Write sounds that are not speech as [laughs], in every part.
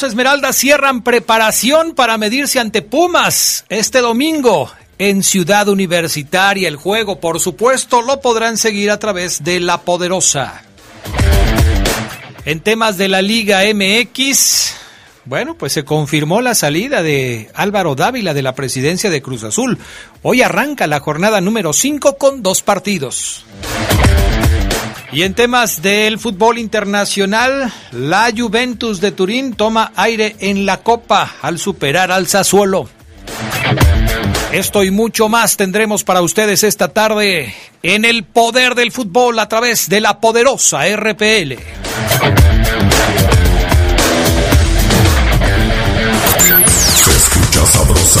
Esmeraldas cierran preparación para medirse ante Pumas este domingo en Ciudad Universitaria. El juego, por supuesto, lo podrán seguir a través de La Poderosa. En temas de la Liga MX, bueno, pues se confirmó la salida de Álvaro Dávila de la presidencia de Cruz Azul. Hoy arranca la jornada número 5 con dos partidos. Y en temas del fútbol internacional, la Juventus de Turín toma aire en la Copa al superar al Sassuolo. Esto y mucho más tendremos para ustedes esta tarde en el poder del fútbol a través de la poderosa RPL. Se escucha sabrosa,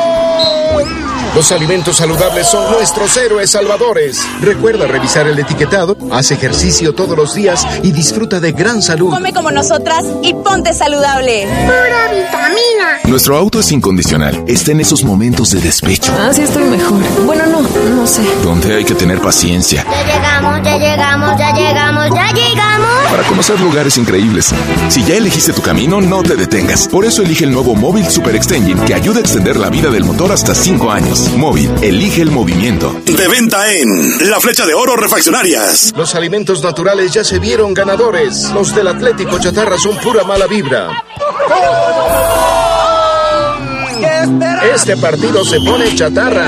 Los alimentos saludables son nuestros héroes salvadores. Recuerda revisar el etiquetado, haz ejercicio todos los días y disfruta de gran salud. Come como nosotras y ponte saludable. Pura vitamina. Nuestro auto es incondicional. Está en esos momentos de despecho. Ah, sí estoy mejor. Bueno, no, no sé. Donde hay que tener paciencia. Ya llegamos, ya llegamos, ya llegamos, ya llegamos. Para conocer lugares increíbles. Si ya elegiste tu camino, no te detengas. Por eso elige el nuevo Móvil Super Extension que ayuda a extender la vida del motor hasta 5 años. Móvil, elige el movimiento. De venta en La Flecha de Oro Refaccionarias. Los alimentos naturales ya se vieron ganadores. Los del Atlético Chatarra son pura mala vibra. Este partido se pone chatarra.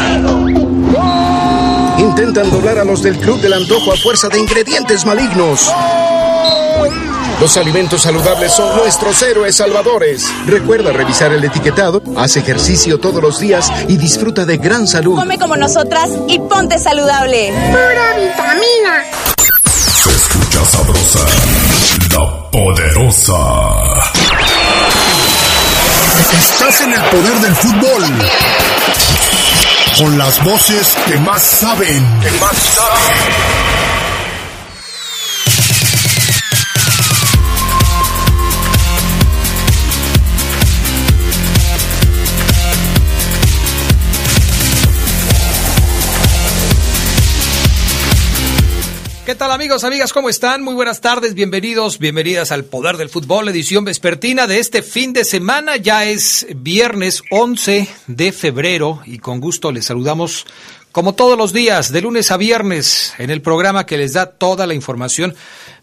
Intentan doblar a los del Club del Antojo a fuerza de ingredientes malignos. Los alimentos saludables son nuestros héroes salvadores. Recuerda revisar el etiquetado, haz ejercicio todos los días y disfruta de gran salud. Come como nosotras y ponte saludable. Pura vitamina. Se escucha sabrosa, la poderosa. Estás en el poder del fútbol. Con las voces que más saben. Que más saben. Tal amigos, amigas? ¿Cómo están? Muy buenas tardes, bienvenidos, bienvenidas al Poder del Fútbol, edición vespertina de este fin de semana. Ya es viernes 11 de febrero y con gusto les saludamos como todos los días, de lunes a viernes, en el programa que les da toda la información,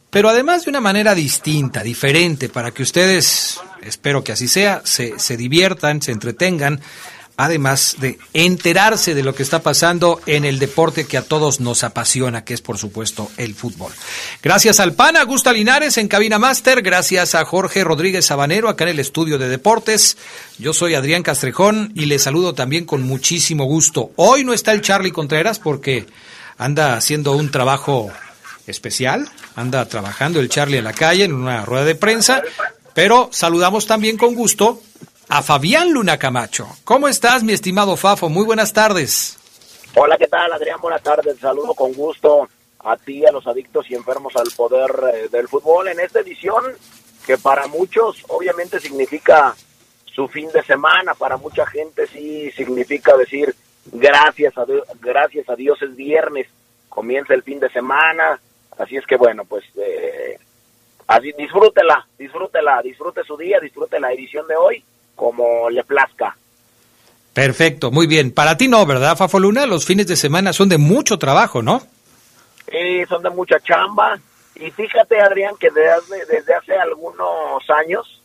pero además de una manera distinta, diferente, para que ustedes, espero que así sea, se, se diviertan, se entretengan además de enterarse de lo que está pasando en el deporte que a todos nos apasiona, que es por supuesto el fútbol. Gracias al PAN, Gusta Linares en Cabina Master, gracias a Jorge Rodríguez Sabanero acá en el estudio de deportes. Yo soy Adrián Castrejón y les saludo también con muchísimo gusto. Hoy no está el Charlie Contreras porque anda haciendo un trabajo especial, anda trabajando el Charlie en la calle en una rueda de prensa, pero saludamos también con gusto a Fabián Luna Camacho. ¿Cómo estás, mi estimado Fafo? Muy buenas tardes. Hola, ¿qué tal, Adrián? Buenas tardes. Saludo con gusto a ti, a los adictos y enfermos al poder eh, del fútbol en esta edición que para muchos obviamente significa su fin de semana, para mucha gente sí significa decir gracias a Dios, gracias a Dios es viernes, comienza el fin de semana, así es que bueno, pues eh, así disfrútela, disfrútela, disfrute su día, disfrute la edición de hoy como le plazca. Perfecto, muy bien. Para ti no, ¿verdad, Fafo Luna? Los fines de semana son de mucho trabajo, ¿no? Sí, son de mucha chamba. Y fíjate, Adrián, que desde, desde hace algunos años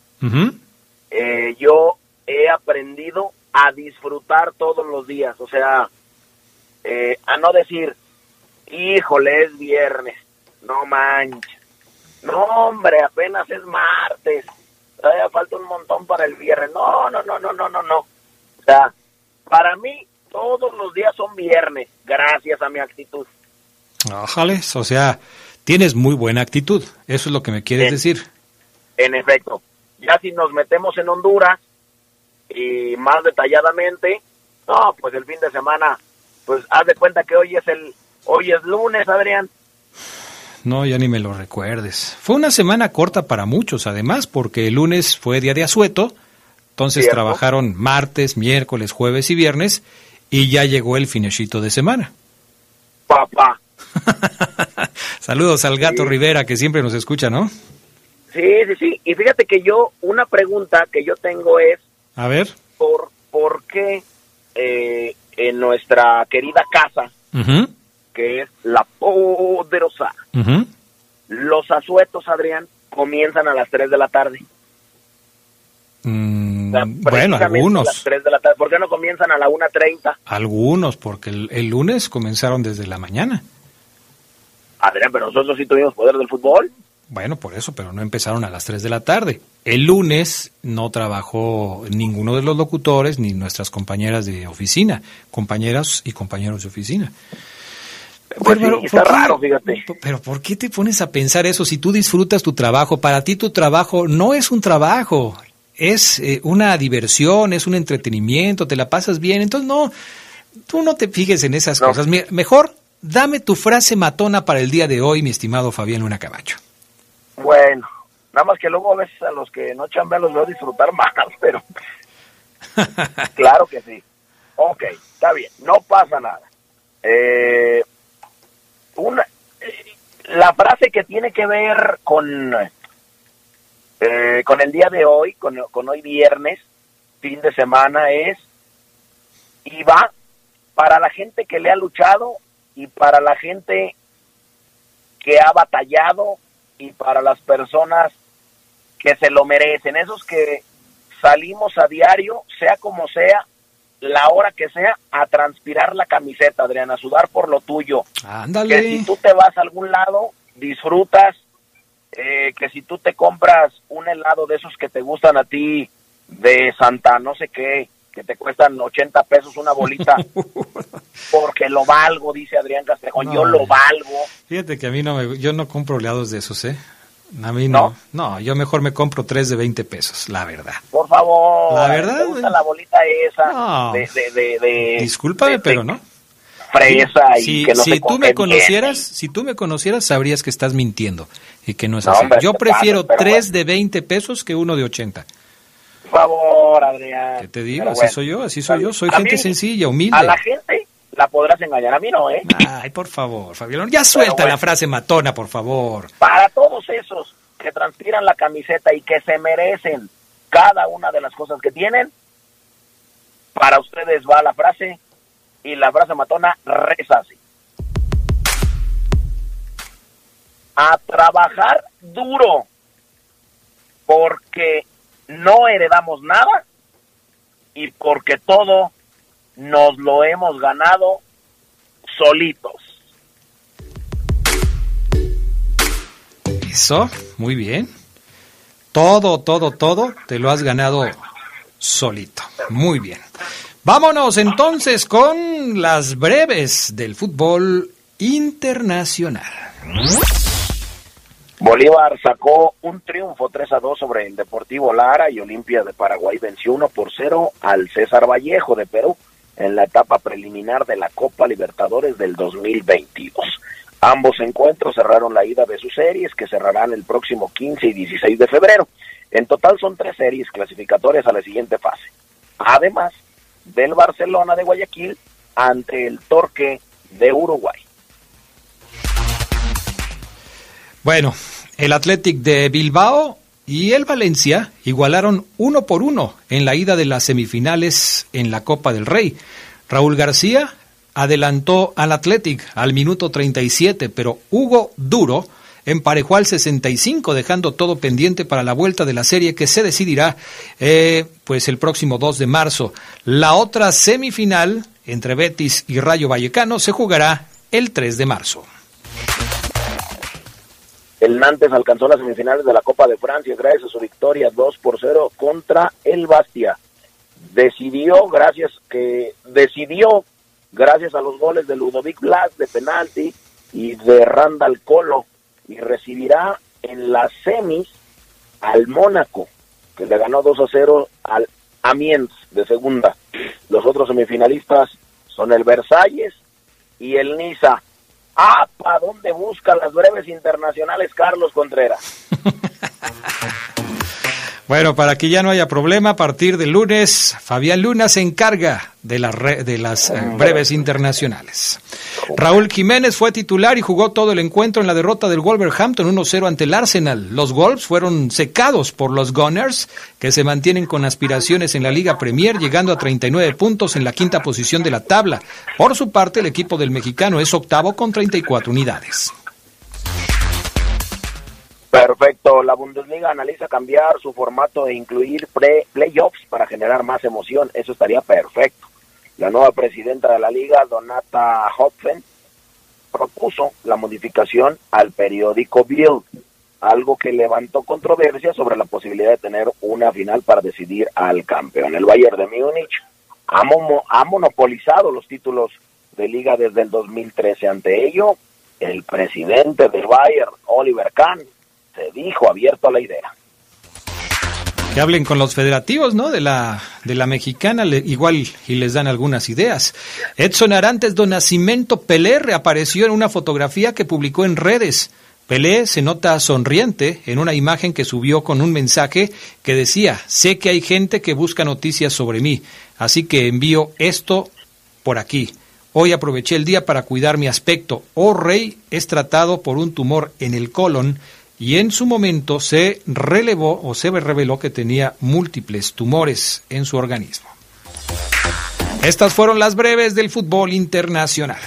eh, yo he aprendido a disfrutar todos los días. O sea, eh, a no decir, híjole, es viernes, no manches. No, hombre, apenas es martes. Todavía falta un montón para el viernes. No, no, no, no, no, no, no. O sea, para mí todos los días son viernes, gracias a mi actitud. Ojales, o sea, tienes muy buena actitud. Eso es lo que me quieres En- decir. En efecto, ya si nos metemos en Honduras y más detalladamente, no, pues el fin de semana, pues haz de cuenta que hoy es el, hoy es lunes, Adrián. No, ya ni me lo recuerdes. Fue una semana corta para muchos, además, porque el lunes fue día de asueto, entonces Cierto. trabajaron martes, miércoles, jueves y viernes, y ya llegó el finecito de semana. Papá. [laughs] Saludos al gato Sí. Rivera, que siempre nos escucha, ¿no? Sí, sí, sí. Y fíjate que yo, una pregunta que yo tengo es, A ver. por, ¿por qué eh, en nuestra querida casa, que es la poderosa, los asuetos, Adrián, comienzan a las 3 de la tarde? Mm, O sea, bueno, precisamente a las algunos, 3 de la tarde. ¿Por qué no comienzan a la 1.30? algunos, porque el, el lunes comenzaron desde la mañana. Adrián, pero nosotros sí tuvimos poder del fútbol. Bueno, por eso, pero no empezaron a las 3 de la tarde. El lunes no trabajó ninguno de los locutores ni nuestras compañeras de oficina, compañeras y compañeros de oficina. Pues sí, está ¿por qué- raro, fíjate. Pero ¿por qué te pones a pensar eso si tú disfrutas tu trabajo? Para ti tu trabajo no es un trabajo, es eh, una diversión, es un entretenimiento, te la pasas bien. Entonces no, tú no te fijes en esas No. cosas. Mejor dame tu frase matona para el día de hoy, mi estimado Fabián Luna Cabacho. Bueno, nada más que luego a veces a los que no chambean los veo disfrutar [laughs] más, pero [laughs] claro que sí. Ok, está bien, no pasa nada. Eh, una, eh, la frase que tiene que ver con, eh, con el día de hoy, con, con hoy viernes, fin de semana, es y va para la gente que le ha luchado y para la gente que ha batallado y para las personas que se lo merecen, esos que salimos a diario, sea como sea, la hora que sea, a transpirar la camiseta, Adrián, a sudar por lo tuyo. Que Ándale. si tú te vas a algún lado, disfrutas, eh, que si tú te compras un helado de esos que te gustan a ti, de Santa no sé qué, que te cuestan 80 pesos una bolita, [laughs] porque lo valgo, dice Adrián Castejón, yo lo valgo. Fíjate que a mí no me, yo no compro oleados de esos, ¿eh? A mí no. No, yo mejor me compro tres de 20 pesos, la verdad. Por favor. La verdad, ¿Te gusta güey. la bolita esa? No. De, de, de, de- Discúlpame, pero no. Fresa y Si, que no si tú me conocieras, si tú me conocieras, sabrías que estás mintiendo y que no es No, así. hombre, yo prefiero tres bueno. de 20 pesos que uno de 80. Por favor, Adrián. ¿Qué te digo? Pero así bueno, soy yo, así soy yo. Soy A gente mí, sencilla, humilde. A la gente la podrás engañar, a mí no, ¿eh? Ay, por favor, Fabián. Ya suelta bueno. la frase matona, por favor. Para todos esos que transpiran la camiseta y que se merecen cada una de las cosas que tienen, para ustedes va la frase y la frase matona reza así. A trabajar duro porque no heredamos nada y porque todo nos lo hemos ganado solitos. Eso, muy bien. Todo, todo, todo te lo has ganado solito. Muy bien. Vámonos entonces con las breves del fútbol internacional. Bolívar sacó un triunfo 3 a 2 sobre el Deportivo Lara y Olimpia de Paraguay venció 1 por 0 al César Vallejo de Perú en la etapa preliminar de la Copa Libertadores del 2022. Ambos encuentros cerraron la ida de sus series que cerrarán el próximo 15 y 16 de febrero. En total son tres series clasificatorias a la siguiente fase. Además del Barcelona de Guayaquil ante el Torque de Uruguay. Bueno, el Athletic de Bilbao y el Valencia igualaron uno por uno en la ida de las semifinales en la Copa del Rey. Raúl García adelantó al Athletic al minuto 37, pero Hugo Duro emparejó al 65, dejando todo pendiente para la vuelta de la serie que se decidirá eh, pues el próximo 2 de marzo. La otra semifinal entre Betis y Rayo Vallecano se jugará el 3 de marzo. El Nantes alcanzó las semifinales de la Copa de Francia gracias a su victoria 2 por 0 contra el Bastia. Decidió, gracias que decidió, gracias a los goles de Ludovic Blas de penalti y de Randall Colo, y recibirá en las semis al Mónaco, que le ganó 2 a 0 al Amiens de segunda. Los otros semifinalistas son el Versalles y el Niza. Ah, ¿para dónde buscan las breves internacionales Carlos Contreras? [laughs] Bueno, para que ya no haya problema, a partir del lunes, Fabián Luna se encarga de, la de las eh, breves internacionales. Raúl Jiménez fue titular y jugó todo el encuentro en la derrota del Wolverhampton 1-0 ante el Arsenal. Los Wolves fueron secados por los Gunners, que se mantienen con aspiraciones en la Liga Premier, llegando a 39 puntos en la quinta posición de la tabla. Por su parte, el equipo del mexicano es octavo con 34 unidades. Perfecto. La Bundesliga analiza cambiar su formato e incluir pre playoffs para generar más emoción. Eso estaría perfecto. La nueva presidenta de la liga, Donata Hopfen, propuso la modificación al periódico Bild, algo que levantó controversia sobre la posibilidad de tener una final para decidir al campeón. El Bayern de Múnich ha, ha monopolizado los títulos de liga desde el 2013. Ante ello, el presidente del Bayern, Oliver Kahn, se dijo abierto a la idea. Que hablen con los federativos, ¿no? De la, de la mexicana, igual y les dan algunas ideas. Edson Arantes do Nascimento Pelé reapareció en una fotografía que publicó en redes. Pelé se nota sonriente en una imagen que subió con un mensaje que decía, sé que hay gente que busca noticias sobre mí, así que envío esto por aquí. Hoy aproveché el día para cuidar mi aspecto. Oh rey, es tratado por un tumor en el colon y en su momento se relevó o se reveló que tenía múltiples tumores en su organismo. Estas fueron las breves del fútbol internacional.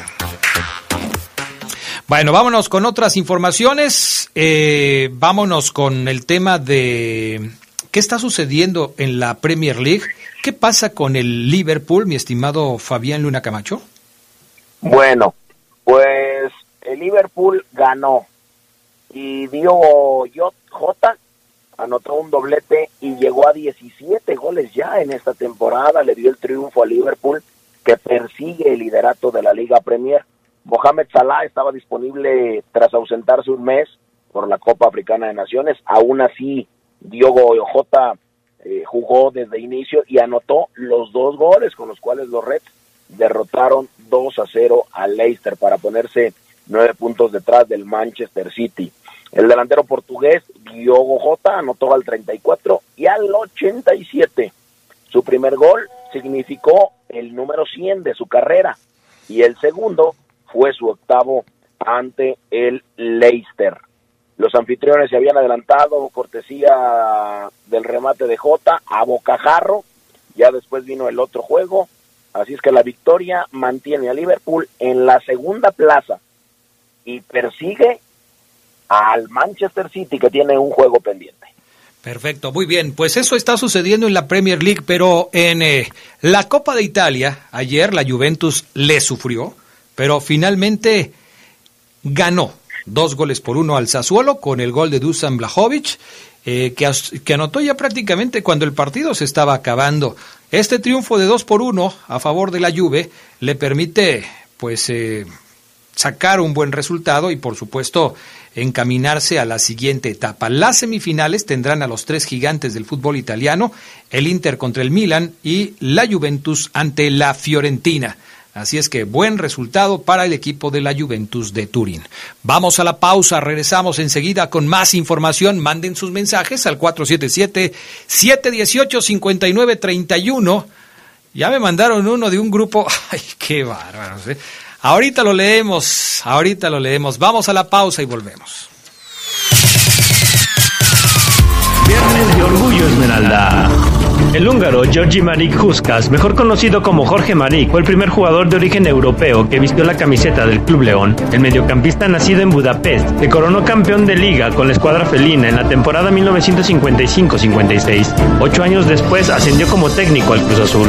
Bueno, vámonos con otras informaciones. Eh, vámonos con el tema de qué está sucediendo en la Premier League. ¿Qué pasa con el Liverpool, mi estimado Fabián Luna Camacho? Bueno, pues el Liverpool ganó y dio J anotó un doblete y llegó a 17 goles ya en esta temporada, le dio el triunfo a Liverpool que persigue el liderato de la Liga Premier. Mohamed Salah estaba disponible tras ausentarse un mes por la Copa Africana de Naciones, aún así Diogo J eh, jugó desde inicio y anotó los dos goles con los cuales los Reds derrotaron 2 a 0 al Leicester para ponerse nueve puntos detrás del Manchester City. El delantero portugués Diogo Jota anotó al 34 y al 87. Su primer gol significó el número 100 de su carrera y el segundo fue su octavo ante el Leicester. Los anfitriones se habían adelantado cortesía del remate de Jota a bocajarro. Ya después vino el otro juego. Así es que la victoria mantiene a Liverpool en la segunda plaza y persigue al Manchester City que tiene un juego pendiente. Perfecto, muy bien. Pues eso está sucediendo en la Premier League, pero en eh, la Copa de Italia, ayer la Juventus le sufrió, pero finalmente ganó dos goles por uno al Sassuolo con el gol de Dusan Blajovic, eh, que, anotó ya prácticamente cuando el partido se estaba acabando. Este triunfo de dos por uno a favor de la Juve le permite, pues, eh, sacar un buen resultado y por supuesto encaminarse a la siguiente etapa. Las semifinales tendrán a los tres gigantes del fútbol italiano, el Inter contra el Milan y la Juventus ante la Fiorentina. Así es que buen resultado para el equipo de la Juventus de Turín. Vamos a la pausa, regresamos enseguida con más información. Manden sus mensajes al 477-718-5931. Ya me mandaron uno de un grupo. [laughs] ¡Ay, qué bárbaro! ¿eh? Ahorita lo leemos, ahorita lo leemos. Vamos a la pausa y volvemos. Viernes de Orgullo Esmeralda. El húngaro Georgi Marik Huskas, mejor conocido como Jorge Marik, fue el primer jugador de origen europeo que vistió la camiseta del Club León. El mediocampista nacido en Budapest se coronó campeón de liga con la escuadra felina en la temporada 1955-56. Ocho años después ascendió como técnico al Cruz Azul.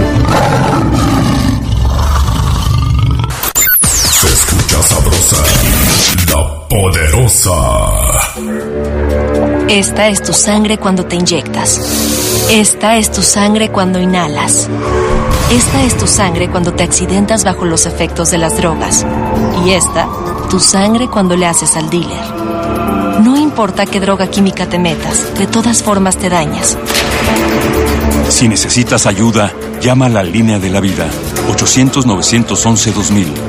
la poderosa. Esta es tu sangre cuando te inyectas. Esta es tu sangre cuando inhalas. Esta es tu sangre cuando te accidentas bajo los efectos de las drogas. Y esta, tu sangre cuando le haces al dealer. No importa qué droga química te metas, de todas formas te dañas. Si necesitas ayuda, llama a la línea de la vida 800-911-2000.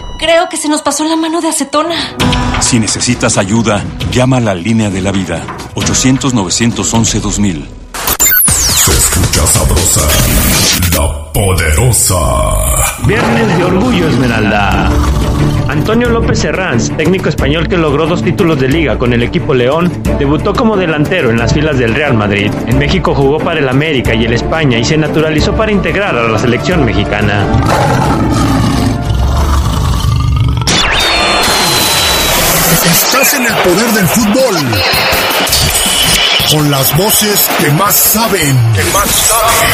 Creo que se nos pasó la mano de acetona. Si necesitas ayuda, llama a la línea de la vida. 800-911-2000. Se escucha sabrosa, la poderosa. Viernes de Orgullo Esmeralda. Antonio López Serrans, técnico español que logró dos títulos de liga con el equipo León, debutó como delantero en las filas del Real Madrid. En México jugó para el América y el España y se naturalizó para integrar a la selección mexicana. En el poder del fútbol. Con las voces que más saben. Que más saben.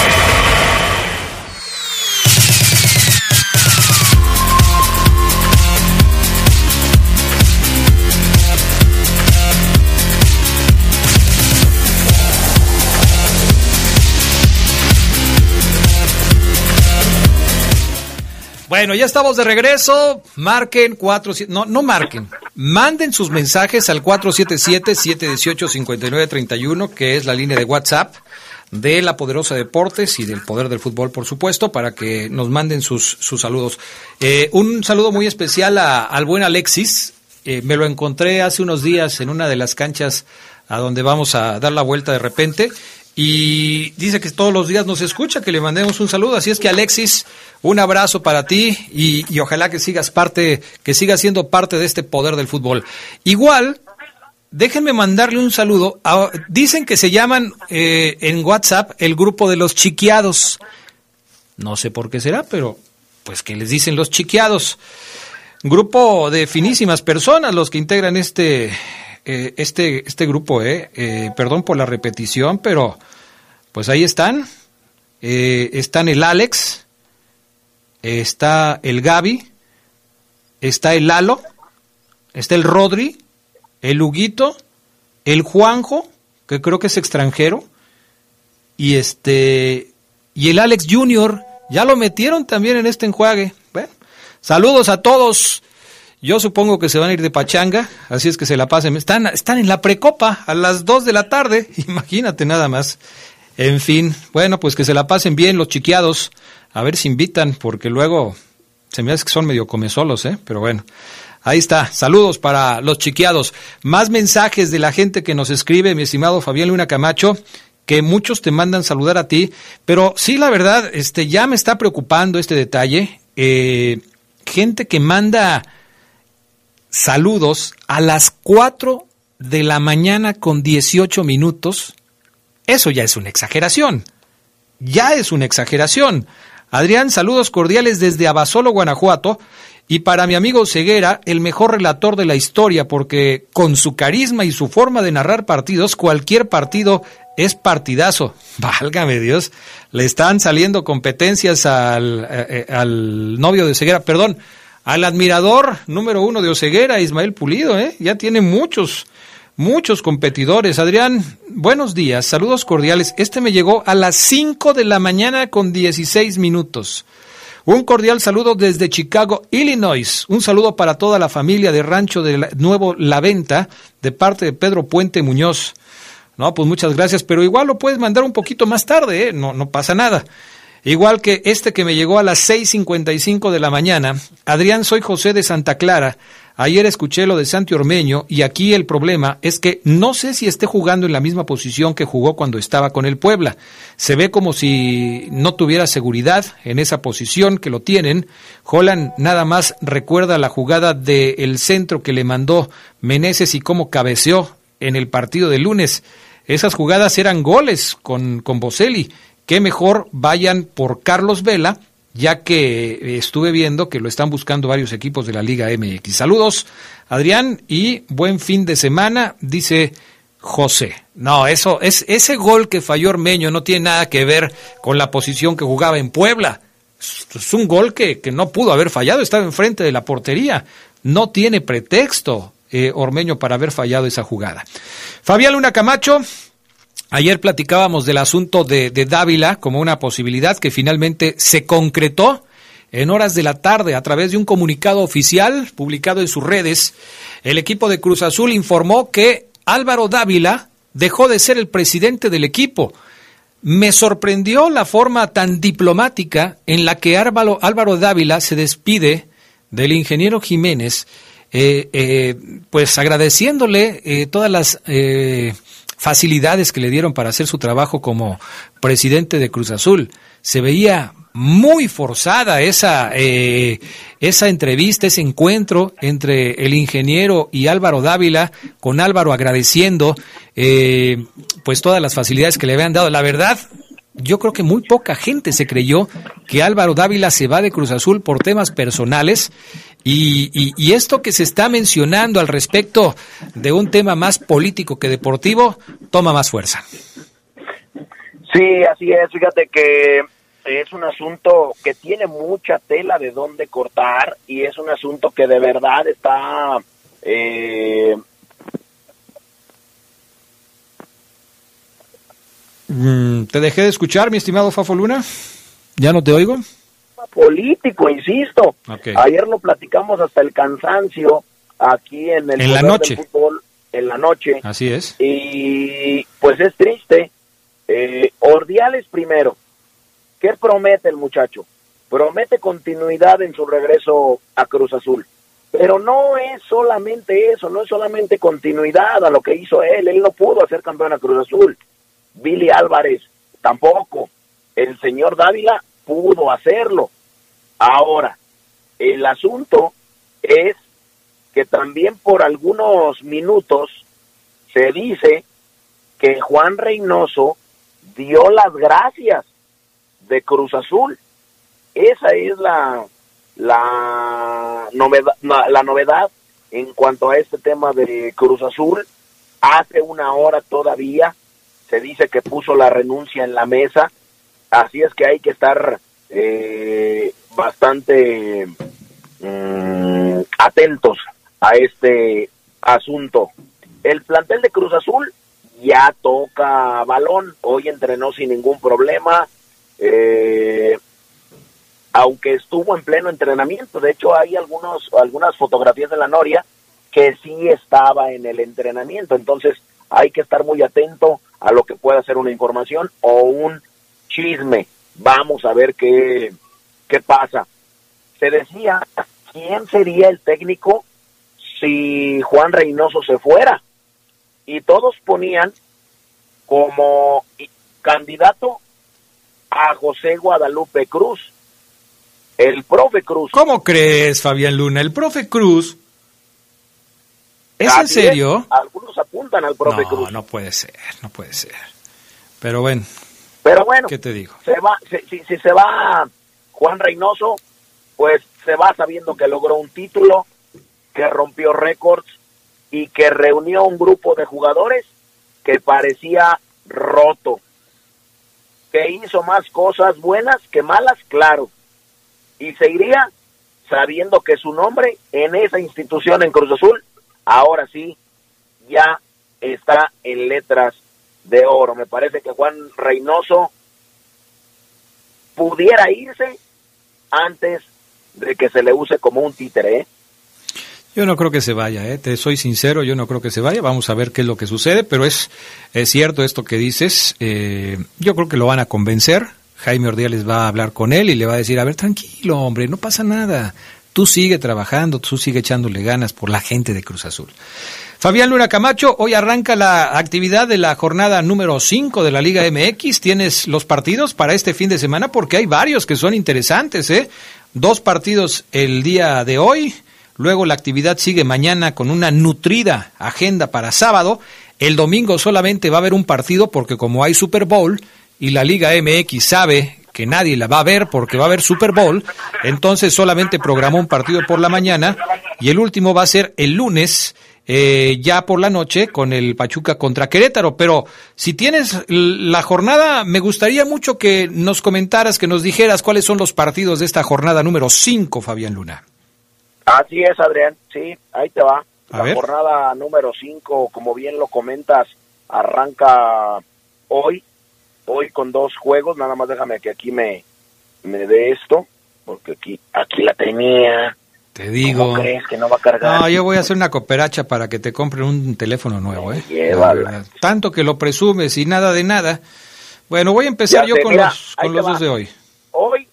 Bueno, ya estamos de regreso. Marquen cuatro, no, no marquen. Manden sus mensajes al 477-718-5931, que es la línea de WhatsApp de la Poderosa Deportes y del Poder del Fútbol, por supuesto, para que nos manden sus, sus saludos. Eh, un saludo muy especial a, al buen Alexis. Eh, me lo encontré hace unos días en una de las canchas a donde vamos a dar la vuelta de repente y dice que todos los días nos escucha, que le mandemos un saludo. Así es que Alexis, un abrazo para ti y, y, ojalá que sigas parte, que sigas siendo parte de este poder del fútbol. Igual, déjenme mandarle un saludo. A, dicen que se llaman eh, en WhatsApp el grupo de los chiquiados. No sé por qué será, pero pues que les dicen los chiquiados. Grupo de finísimas personas los que integran este eh, este, este grupo, eh, eh, perdón por la repetición, pero pues ahí están. Eh, están el Alex, está el Gaby, está el Lalo, está el Rodri, el Huguito, el Juanjo, que creo que es extranjero, y este y el Alex Junior, ya lo metieron también en este enjuague. Bueno, saludos a todos. Yo supongo que se van a ir de pachanga, así es que se la pasen. Están, están en la precopa a las 2 de la tarde, [laughs] imagínate nada más. En fin, bueno, pues que se la pasen bien los chiqueados, a ver si invitan, porque luego se me hace que son medio comesolos, ¿eh? Pero bueno, ahí está. Saludos para los chiqueados. Más mensajes de la gente que nos escribe, mi estimado Fabián Luna Camacho que muchos te mandan saludar a ti, pero sí, la verdad, este, ya me está preocupando este detalle. Eh, gente que manda saludos a las 4 de la mañana con 18 minutos, eso ya es una exageración. Ya es una exageración. Adrián, saludos cordiales desde Abasolo, Guanajuato. Y para mi amigo Ceguera, el mejor relator de la historia, porque con su carisma y su forma de narrar partidos, cualquier partido es partidazo. [laughs] Válgame Dios, le están saliendo competencias al, eh, al novio de Ceguera. Perdón, al admirador número uno de Oceguera, Ismael Pulido, ¿eh? ya tiene muchos, muchos competidores. Adrián, buenos días, saludos cordiales. Este me llegó a las 5 de la mañana con 16 minutos. Un cordial saludo desde Chicago, Illinois. Un saludo para toda la familia de Rancho de Nuevo La Venta, de parte de Pedro Puente Muñoz. No, pues muchas gracias, pero igual lo puedes mandar un poquito más tarde, ¿eh? no, no pasa nada. Igual que este que me llegó a las 6.55 de la mañana. Adrián, soy José de Santa Clara. Ayer escuché lo de Santi Ormeño y aquí el problema es que no sé si esté jugando en la misma posición que jugó cuando estaba con el Puebla. Se ve como si no tuviera seguridad en esa posición que lo tienen. Holland nada más recuerda la jugada del centro que le mandó Meneses y cómo cabeceó en el partido de lunes. Esas jugadas eran goles con, con Boselli que mejor vayan por Carlos Vela, ya que estuve viendo que lo están buscando varios equipos de la Liga MX. Saludos, Adrián, y buen fin de semana, dice José. No, eso es ese gol que falló Ormeño no tiene nada que ver con la posición que jugaba en Puebla. Es un gol que, que no pudo haber fallado, estaba enfrente de la portería. No tiene pretexto eh, Ormeño para haber fallado esa jugada. Fabián Luna Camacho, ayer platicábamos del asunto de, Dávila como una posibilidad que finalmente se concretó en horas de la tarde a través de un comunicado oficial publicado en sus redes. El equipo de Cruz Azul informó que Álvaro Dávila dejó de ser el presidente del equipo. Me sorprendió la forma tan diplomática en la que Álvaro, Álvaro Dávila se despide del ingeniero Jiménez, eh, eh, pues agradeciéndole eh, todas las eh, facilidades que le dieron para hacer su trabajo como presidente de Cruz Azul. Se veía muy forzada esa, eh, esa entrevista, ese encuentro entre el ingeniero y Álvaro Dávila, con Álvaro agradeciendo eh, pues todas las facilidades que le habían dado. La verdad, yo creo que muy poca gente se creyó que Álvaro Dávila se va de Cruz Azul por temas personales y, y, y, esto que se está mencionando al respecto de un tema más político que deportivo toma más fuerza. Sí, así es. Fíjate que es un asunto que tiene mucha tela de dónde cortar y es un asunto que de verdad está eh, Mm, ¿Te dejé de escuchar, mi estimado Fafo Luna? ¿Ya no te oigo? Político, insisto. Okay. Ayer lo platicamos hasta el cansancio aquí en el en la noche. fútbol en la noche. Así es. Y pues es triste. Eh, Ordiales primero. ¿Qué promete el muchacho? Promete continuidad en su regreso a Cruz Azul. Pero no es solamente eso, no es solamente continuidad a lo que hizo él. Él no pudo hacer campeón a Cruz Azul Billy Álvarez tampoco. El señor Dávila pudo hacerlo. Ahora, el asunto es que también por algunos minutos se dice que Juan Reynoso dio las gracias de Cruz Azul. Esa es la, la, novedad, la novedad en cuanto a este tema de Cruz Azul. Hace una hora todavía se dice que puso la renuncia en la mesa, así es que hay que estar eh, bastante mmm, atentos a este asunto. El plantel de Cruz Azul ya toca balón, hoy entrenó sin ningún problema, eh, aunque estuvo en pleno entrenamiento, de hecho hay algunos, algunas fotografías de la Noria que sí estaba en el entrenamiento, entonces hay que estar muy atento a lo que pueda ser una información o un chisme. Vamos a ver qué, qué pasa. Se decía, ¿quién sería el técnico si Juan Reynoso se fuera? Y todos ponían como candidato a José Guadalupe Cruz, el profe Cruz. ¿Cómo crees, Fabián Luna? El profe Cruz ¿Es en serio? Es, algunos apuntan al profe no, Cruz. No puede ser, no puede ser. Pero bueno. Pero bueno. ¿Qué te digo? Se va, si, si, si, se va Juan Reynoso, pues se va sabiendo que logró un título, que rompió récords y que reunió un grupo de jugadores que parecía roto. Que hizo más cosas buenas que malas, claro. Y se iría sabiendo que su nombre en esa institución en Cruz Azul ahora sí ya está en letras de oro. Me parece que Juan Reynoso pudiera irse antes de que se le use como un títere. ¿eh? Yo no creo que se vaya, ¿eh? te soy sincero, yo no creo que se vaya. Vamos a ver qué es lo que sucede, pero es, es cierto esto que dices. Eh, yo creo que lo van a convencer. Jaime Ordiales va a hablar con él y le va a decir, a ver, tranquilo, hombre, no pasa nada. Tú sigue trabajando, tú sigue echándole ganas por la gente de Cruz Azul. Fabián Luna Camacho, hoy arranca la actividad de la jornada número 5 de la Liga MX. ¿Tienes los partidos para este fin de semana? Porque hay varios que son interesantes, ¿eh? Dos partidos el día de hoy. Luego la actividad sigue mañana con una nutrida agenda para sábado. El domingo solamente va a haber un partido porque como hay Super Bowl, y la Liga MX sabe que nadie la va a ver porque va a haber Super Bowl, entonces solamente programó un partido por la mañana y el último va a ser el lunes eh, ya por la noche con el Pachuca contra Querétaro. Pero si tienes la jornada, me gustaría mucho que nos comentaras, que nos dijeras cuáles son los partidos de esta jornada número 5, Fabián Luna. Así es, Adrián. Sí, ahí te va. la jornada número 5, como bien lo comentas, arranca hoy. Hoy con dos juegos. Nada más déjame que aquí me, me dé esto, porque aquí, aquí la tenía. Te digo. ¿Cómo crees que no va a cargar? No, yo voy a hacer una cooperacha para que te compren un teléfono nuevo, ¿eh? Tanto que lo presumes y nada de nada. Bueno, voy a empezar yo con los, con los dos de hoy. Hoy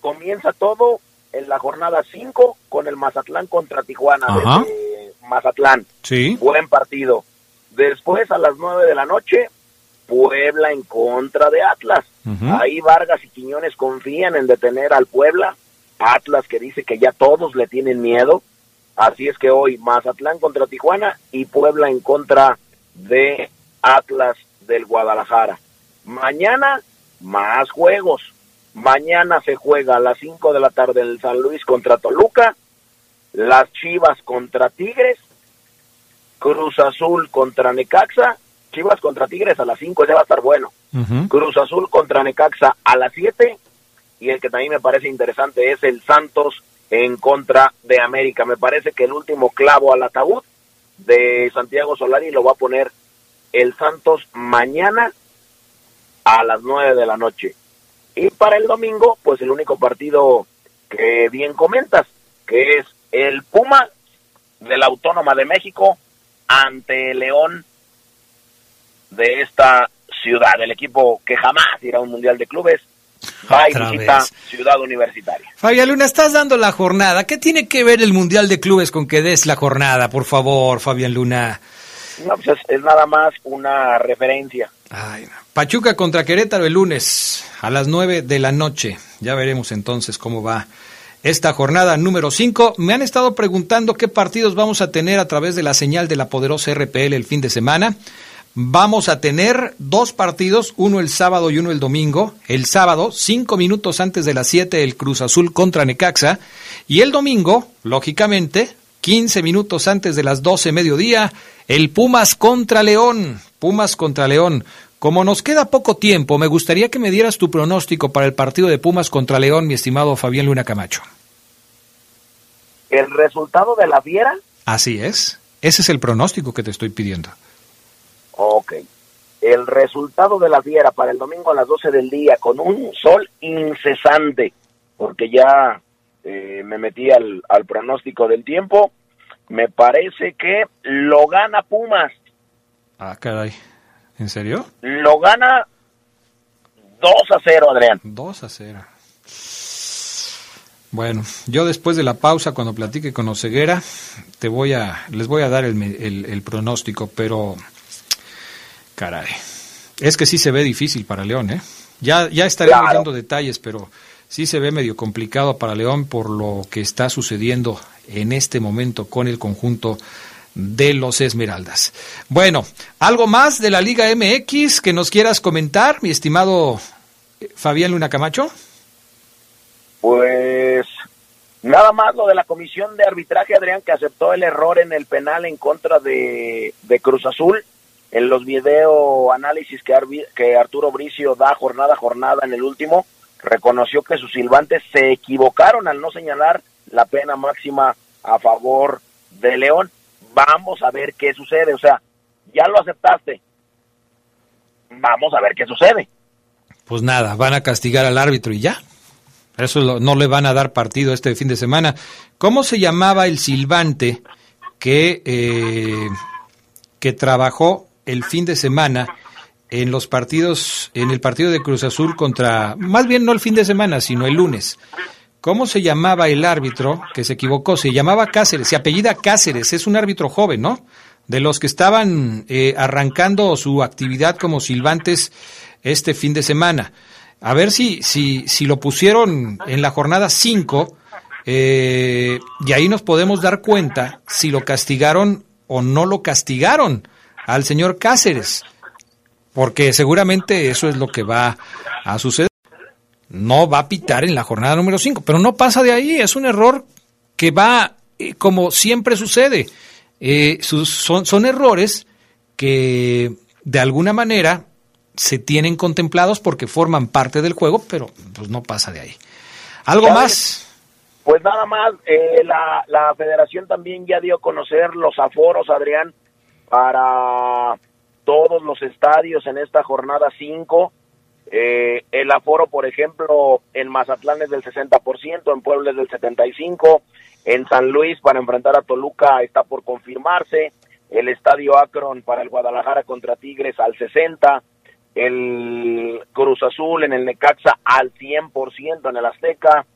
comienza todo en la jornada 5 con el Mazatlán contra Tijuana. Mazatlán. Sí. Buen partido. Después a las 9 de la noche, Puebla en contra de Atlas. Ahí Vargas y Quiñones confían en detener al Puebla Atlas que dice que ya todos le tienen miedo. Así es que hoy Mazatlán contra Tijuana y Puebla en contra de Atlas del Guadalajara. Mañana más juegos. Mañana se juega a las 5 de la tarde el San Luis contra Toluca, las Chivas contra Tigres, Cruz Azul contra Necaxa, Chivas contra Tigres a las 5, ese va a estar bueno. Cruz Azul contra Necaxa a las 7 y el que también me parece interesante es el Santos en contra de América. Me parece que el último clavo al ataúd de Santiago Solari lo va a poner el Santos mañana a las nueve de la noche. Y para el domingo, pues el único partido que bien comentas, que es el Puma de la Autónoma de México ante León de esta ciudad, el equipo que jamás irá a un Mundial de Clubes, Va visita Ciudad Universitaria. Fabián Luna, estás dando la jornada. ¿Qué tiene que ver el Mundial de Clubes con que des la jornada, por favor, Fabián Luna? No, pues es, nada más una referencia. Pachuca contra Querétaro el lunes a las 9 de la noche. Ya veremos entonces cómo va esta jornada número 5. Me han estado preguntando qué partidos vamos a tener a través de la señal de la poderosa RPL el fin de semana. Vamos a tener dos partidos, uno el sábado y uno el domingo. El sábado, cinco minutos antes de las siete, el Cruz Azul contra Necaxa. Y el domingo, lógicamente, quince minutos antes de las doce mediodía, el Pumas contra León. Pumas contra León. Como nos queda poco tiempo, me gustaría que me dieras tu pronóstico para el partido de Pumas contra León, mi estimado Fabián Luna Camacho. ¿El resultado de la Viera? Así es. Ese es el pronóstico que te estoy pidiendo. Ok. El resultado de la fiera para el domingo a las 12 del día con un sol incesante, porque ya eh, me metí al, al pronóstico del tiempo, me parece que lo gana Pumas. Ah, caray. ¿En serio? Lo gana 2 a 0, Adrián. 2 a 0. Bueno, yo después de la pausa, cuando platique con Oseguera, te voy a, les voy a dar el, el, el pronóstico, pero Caray. Es que sí se ve difícil para León, ¿eh? Ya, ya estaremos viendo detalles, pero sí se ve medio complicado para León por lo que está sucediendo en este momento con el conjunto de los Esmeraldas. Bueno, ¿algo más de la Liga MX que nos quieras comentar, mi estimado Fabián Luna Camacho? Pues nada más lo de la comisión de arbitraje, Adrián, que aceptó el error en el penal en contra de, de Cruz Azul en los video análisis que, Arturo Bricio da jornada a jornada en el último, reconoció que sus silbantes se equivocaron al no señalar la pena máxima a favor de León. Vamos a ver qué sucede, o sea, ya lo aceptaste. Vamos a ver qué sucede. Pues nada, van a castigar al árbitro y ya. Eso no le van a dar partido este fin de semana. ¿Cómo se llamaba el silbante que, eh, que trabajó el fin de semana en los partidos, en el partido de Cruz Azul contra, más bien no el fin de semana, sino el lunes. ¿Cómo se llamaba el árbitro que se equivocó? Se llamaba Cáceres, se apellida Cáceres, es un árbitro joven, ¿no? De los que estaban eh, arrancando su actividad como silbantes este fin de semana. A ver si, si, si lo pusieron en la jornada 5 eh, y ahí nos podemos dar cuenta si lo castigaron o no lo castigaron al señor Cáceres. porque seguramente eso es lo que va a suceder. No va a pitar en la jornada número 5, pero no pasa de ahí, es un error que va eh, como siempre sucede. Eh, son, son errores que de alguna manera se tienen contemplados porque forman parte del juego, pero pues no pasa de ahí. ¿Algo más? Pues nada más, eh, la, la federación también ya dio a conocer los aforos, Adrián, para todos los estadios en esta jornada 5. Eh, el aforo, por ejemplo, en Mazatlán es del 60%, en Puebla es del 75%, en San Luis para enfrentar a Toluca está por confirmarse, el estadio Akron para el Guadalajara contra Tigres al 60%, el Cruz Azul en el Necaxa al 100% en el Azteca,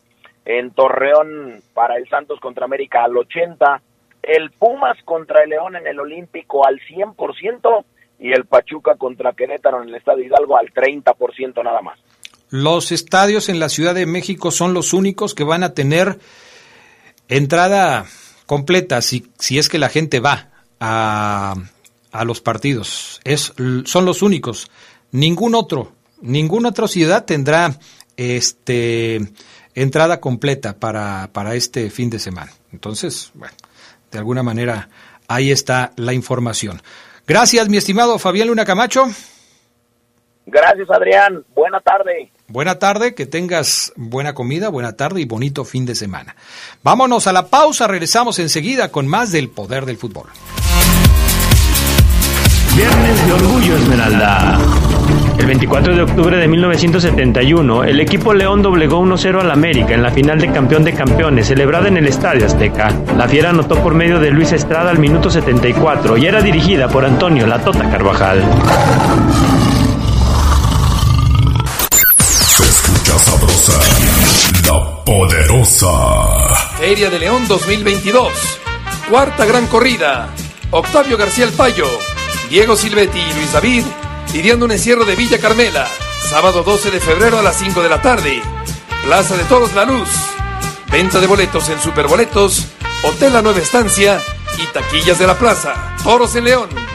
en Torreón para el Santos contra América al 80%, el Pumas contra el León en el Olímpico al 100% y el Pachuca contra Querétaro en el Estadio Hidalgo al 30% nada más. Los estadios en la Ciudad de México son los únicos que van a tener entrada completa si, si es que la gente va a, a los partidos. Es, son los únicos. Ningún otro, ninguna otra ciudad tendrá este entrada completa para, para este fin de semana. Entonces, bueno, de alguna manera ahí está la información. Gracias, mi estimado Fabián Luna Camacho. Gracias, Adrián. Buena tarde. Buena tarde, que tengas buena comida, buena tarde y bonito fin de semana. Vámonos a la pausa, regresamos enseguida con más del poder del fútbol. Viernes de Orgullo Esmeralda. El 24 de octubre de 1971, el equipo León doblegó 1-0 al América en la final de Campeón de Campeones, celebrada en el Estadio Azteca. La Fiera anotó por medio de Luis Estrada al minuto 74 y era dirigida por Antonio Latota Carvajal. Se escucha sabrosa, la poderosa. Feria de León 2022. Cuarta gran corrida. Octavio García El Payo, Diego Silvetti y Luis David lidiando un encierro de Villa Carmela, sábado 12 de febrero a las 5 de la tarde. Plaza de Toros La Luz. Venta de boletos en Superboletos, Hotel La Nueva Estancia y taquillas de la plaza. Toros en León.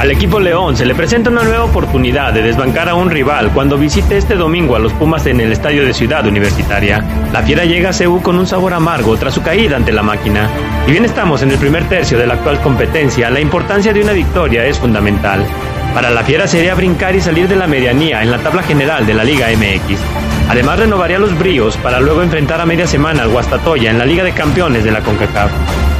Al equipo León se le presenta una nueva oportunidad de desbancar a un rival cuando visite este domingo a los Pumas en el estadio de Ciudad Universitaria. La fiera llega a CEU con un sabor amargo tras su caída ante la máquina. Y bien estamos en el primer tercio de la actual competencia, la importancia de una victoria es fundamental. Para la fiera sería brincar y salir de la medianía en la tabla general de la Liga MX. Además renovaría los bríos para luego enfrentar a media semana al Guastatoya en la Liga de Campeones de la CONCACAF.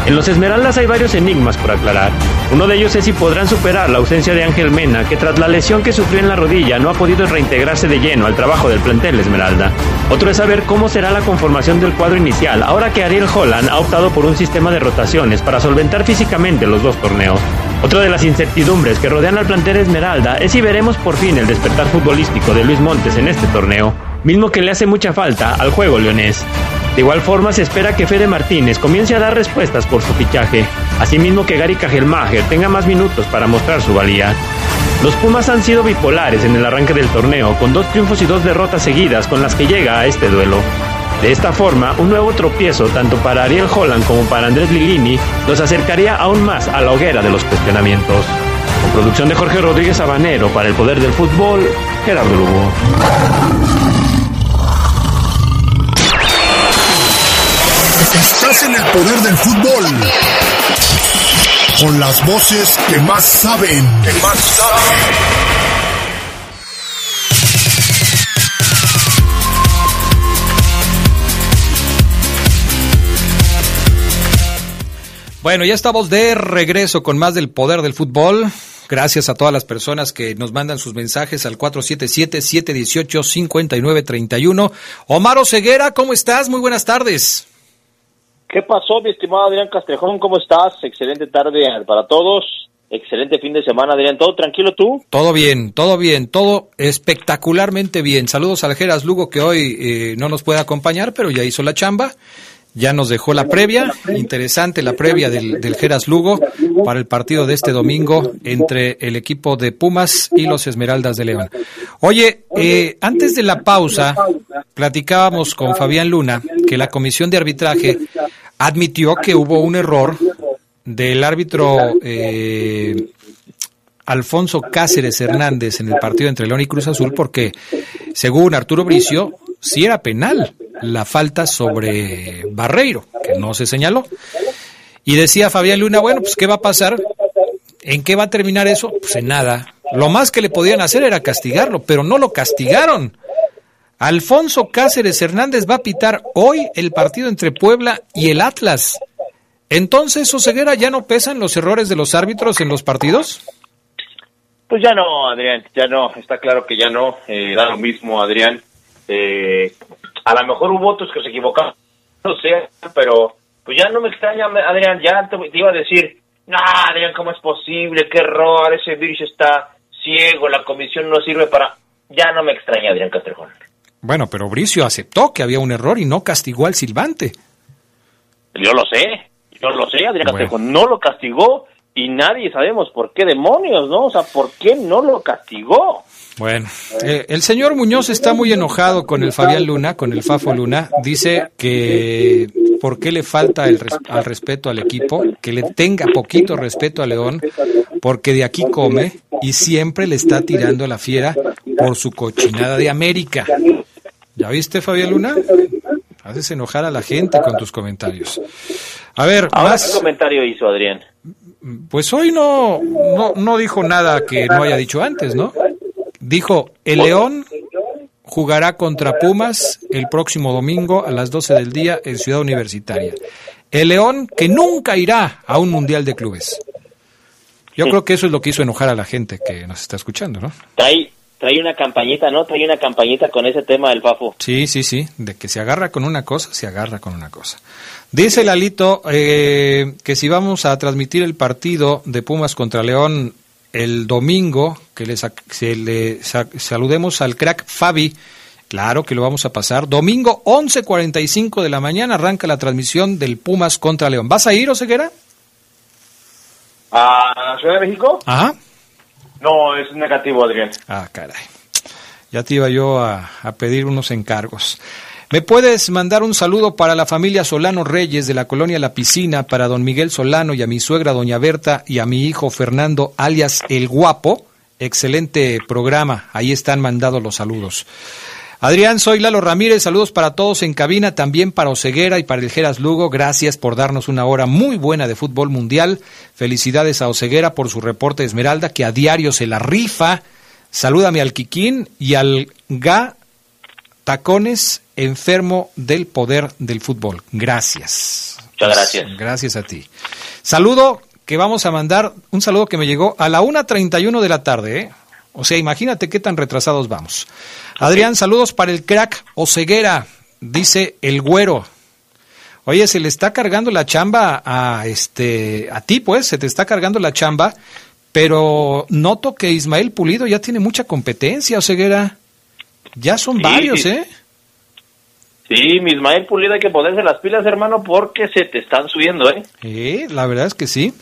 En los Esmeraldas hay varios enigmas por aclarar. Uno de ellos es si podrán superar la ausencia de Ángel Mena, que tras la lesión que sufrió en la rodilla no ha podido reintegrarse de lleno al trabajo del plantel Esmeralda. Otro es saber cómo será la conformación del cuadro inicial, ahora que Ariel Holland ha optado por un sistema de rotaciones para solventar físicamente los dos torneos. Otra de las incertidumbres que rodean al plantel Esmeralda es si veremos por fin el despertar futbolístico de Luis Montes en este torneo, mismo que le hace mucha falta al juego leonés. De igual forma se espera que Fede Martínez comience a dar respuestas por su fichaje, asimismo que Gary Kajelmacher tenga más minutos para mostrar su valía. Los Pumas han sido bipolares en el arranque del torneo, con dos triunfos y dos derrotas seguidas con las que llega a este duelo. De esta forma, un nuevo tropiezo tanto para Ariel Holland como para Andrés Lilini los acercaría aún más a la hoguera de los cuestionamientos. Con producción de Jorge Rodríguez Sabanero para el Poder del Fútbol, Gerardo Lugo. Estás en el poder del fútbol. Con las voces que más saben. Que más saben. Bueno, ya estamos de regreso con más del poder del fútbol. Gracias a todas las personas que nos mandan sus mensajes al 477-718-5931. Omar Ceguera, ¿cómo estás? Muy buenas tardes. ¿Qué pasó, mi estimado Adrián Castrejón? ¿Cómo estás? Excelente tarde para todos. Excelente fin de semana, Adrián. ¿Todo tranquilo tú? Todo bien, todo bien, todo espectacularmente bien. Saludos al Geras Lugo que hoy eh, no nos puede acompañar, pero ya hizo la chamba. Ya nos dejó la previa, interesante la previa del, del Geras Lugo para el partido de este domingo entre el equipo de Pumas y los Esmeraldas de León. Oye, eh, antes de la pausa, platicábamos con Fabián Luna que la comisión de arbitraje admitió que hubo un error del árbitro eh, Alfonso Cáceres Hernández en el partido entre León y Cruz Azul porque, según Arturo Bricio, sí era penal la falta sobre Barreiro, que no se señaló. Y decía Fabián Luna, bueno, pues ¿qué va a pasar? ¿En qué va a terminar eso? Pues en nada. Lo más que le podían hacer era castigarlo, pero no lo castigaron. Alfonso Cáceres Hernández va a pitar hoy el partido entre Puebla y el Atlas. Entonces, Oseguera, ¿ya no pesan los errores de los árbitros en los partidos? Pues ya no, Adrián, ya no, está claro que ya no, eh, da lo mismo, Adrián. Eh, a lo mejor hubo otros que se equivocaron, no sé, pero pues ya no me extraña, Adrián, ya te, iba a decir, no, Adrián, ¿cómo es posible? ¿Qué error? Ese virus está ciego, la comisión no sirve para... Ya no me extraña, Adrián Castrejón. Bueno, pero Bricio aceptó que había un error y no castigó al silbante. Yo lo sé, yo lo sé, Adrián Castrejón, no lo castigó y nadie sabemos por qué demonios, ¿no? O sea, ¿por qué no lo castigó? Bueno, eh, el señor Muñoz está muy enojado con el Fabián Luna, con el Fafo Luna. Dice que por qué le falta el al respeto al equipo, que le tenga poquito respeto a León, porque de aquí come y siempre le está tirando a la fiera por su cochinada de América. ¿Ya viste, Fabián Luna? Haces enojar a la gente con tus comentarios. A ver, ¿qué comentario hizo Adrián? Pues hoy no, no, no dijo nada que no haya dicho antes, ¿no? Dijo, el León jugará contra Pumas el próximo domingo a las 12 del día en Ciudad Universitaria. El León que nunca irá a un Mundial de Clubes. Yo creo que eso es lo que hizo enojar a la gente que nos está escuchando, ¿no? Trae, trae una campañita, ¿no? Trae una campañita con ese tema del Fafo. Sí, sí, sí. De que se agarra con una cosa, se agarra con una cosa. Dice Lalito eh, que si vamos a transmitir el partido de Pumas contra León el domingo, que les, se le saludemos al crack Fabi, claro que lo vamos a pasar. Domingo 11.45 de la mañana arranca la transmisión del Pumas contra León. ¿Vas a ir, Oseguera? ¿A Ciudad de México? Ajá. No, es negativo, Adrián. Ah, caray. Ya te iba yo a, a pedir unos encargos. ¿Me puedes mandar un saludo para la familia Solano Reyes de la colonia La Piscina, para don Miguel Solano y a mi suegra doña Berta y a mi hijo Fernando, alias El Guapo? Excelente programa, ahí están mandados los saludos. Adrián, soy Lalo Ramírez, saludos para todos en cabina, también para Oceguera y para el Geras Lugo, gracias por darnos una hora muy buena de fútbol mundial, felicidades a Oceguera por su reporte Esmeralda, que a diario se la rifa, salúdame al Quiquín y al Ga Tacones, enfermo del poder del fútbol. Gracias. Muchas gracias. Gracias a ti. Saludo que vamos a mandar, un saludo que me llegó a la 1.31 de la tarde, ¿eh? O sea, imagínate qué tan retrasados vamos. Adrián, saludos para el crack Oceguera, dice el güero. Oye, se le está cargando la chamba a este a ti, pues, se te está cargando la chamba, pero noto que Ismael Pulido ya tiene mucha competencia, Oceguera. Ya son Sí, varios. ¿eh? Sí, mi Ismael Pulido hay que ponerse las pilas, hermano, porque se te están subiendo, ¿eh? Sí, la verdad es que sí.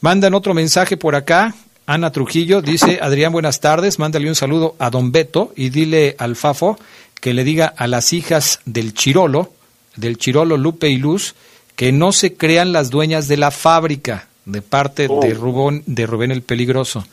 Mandan otro mensaje por acá. Ana Trujillo dice, Adrián, buenas tardes, mándale un saludo a don Beto y dile al Fafo que le diga a las hijas del Chirolo, del Chirolo Lupe y Luz, que no se crean las dueñas de la fábrica de parte de, Rubén, de Rubén el Peligroso.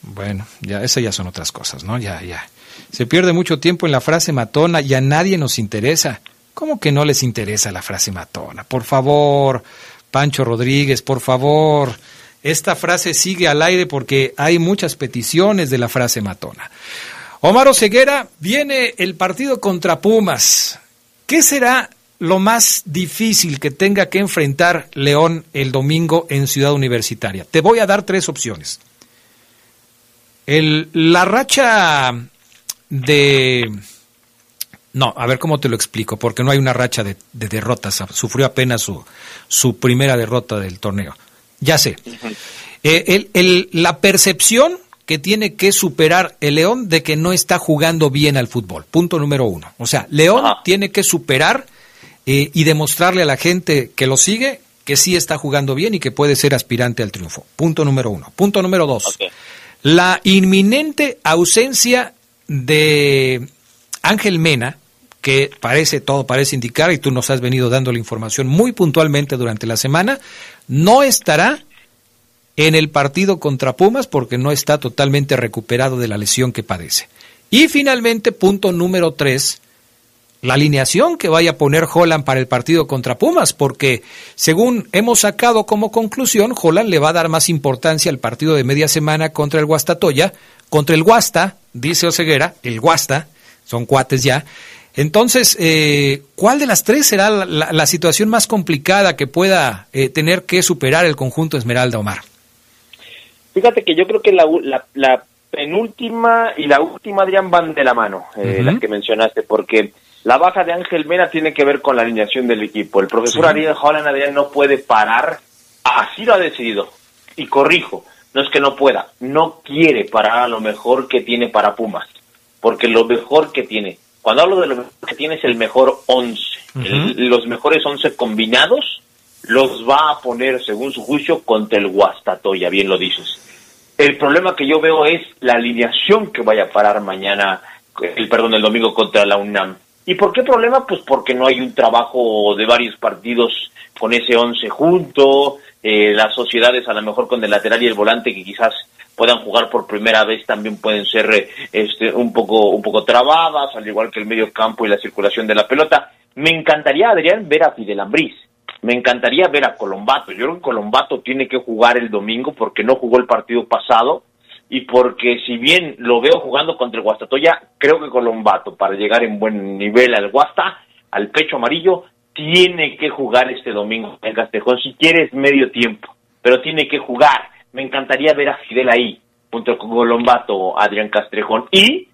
Bueno, ya esas ya son otras cosas, ¿no? Ya, ya. Se pierde mucho tiempo en la frase matona y a nadie nos interesa. ¿Cómo que no les interesa la frase matona? Por favor, Pancho Rodríguez, por favor. Esta frase sigue al aire porque hay muchas peticiones de la frase matona. Omar Oseguera, viene el partido contra Pumas. ¿Qué será lo más difícil que tenga que enfrentar León el domingo en Ciudad Universitaria? Te voy a dar tres opciones. El, la racha de... No, a ver cómo te lo explico, porque no hay una racha de, de derrotas. Sufrió apenas su, su primera derrota del torneo. Ya sé. Eh, el- el- la percepción que tiene que superar el León de que no está jugando bien al fútbol. Punto número uno. O sea, León tiene que superar eh, y demostrarle a la gente que lo sigue que sí está jugando bien y que puede ser aspirante al triunfo. Punto número uno. Punto número dos. La inminente ausencia de Ángel Mena, que parece, todo parece indicar, y tú nos has venido dando la información muy puntualmente durante la semana, no estará en el partido contra Pumas porque no está totalmente recuperado de la lesión que padece. Y finalmente, punto número tres, la alineación que vaya a poner Holland para el partido contra Pumas, porque según hemos sacado como conclusión, Holland le va a dar más importancia al partido de media semana contra el Guastatoya, contra el Guasta, dice Oseguera, el Guasta, son cuates ya. Entonces, eh, ¿cuál de las tres será la, la- la situación más complicada que pueda eh, tener que superar el conjunto Esmeralda Omar? Fíjate que yo creo que la, la, la penúltima y la última, Adrián, van de la mano, eh, las que mencionaste, porque la baja de Ángel Mena tiene que ver con la alineación del equipo. El profesor Sí. Ariel Holland, Adrián, no puede parar, así lo ha decidido. Y corrijo, no es que no pueda, no quiere parar a lo mejor que tiene para Pumas, porque lo mejor que tiene, cuando hablo de lo mejor que tiene es el mejor 11, el- los mejores 11 combinados, los va a poner, según su juicio, contra el Guastatoya, bien lo dices. El problema que yo veo es la alineación que vaya a parar mañana, el perdón, el domingo contra la UNAM. ¿Y por qué problema? Pues porque no hay un trabajo de varios partidos con ese 11 junto, eh, las sociedades a lo mejor con el lateral y el volante que quizás puedan jugar por primera vez también pueden ser eh, este, un poco un poco trabadas, al igual que el medio campo y la circulación de la pelota. Me encantaría, Adrián, ver a Fidel Ambriz. Me encantaría ver a Colombato. Yo creo que Colombato tiene que jugar el domingo porque no jugó el partido pasado y porque si bien lo veo jugando contra el Guastatoya, creo que Colombato, para llegar en buen nivel al Guasta, al pecho amarillo, tiene que jugar este domingo en Castejón, si quieres medio tiempo, pero tiene que jugar. Me encantaría ver a Fidel ahí, junto con Colombato, Adrián Castrejón, y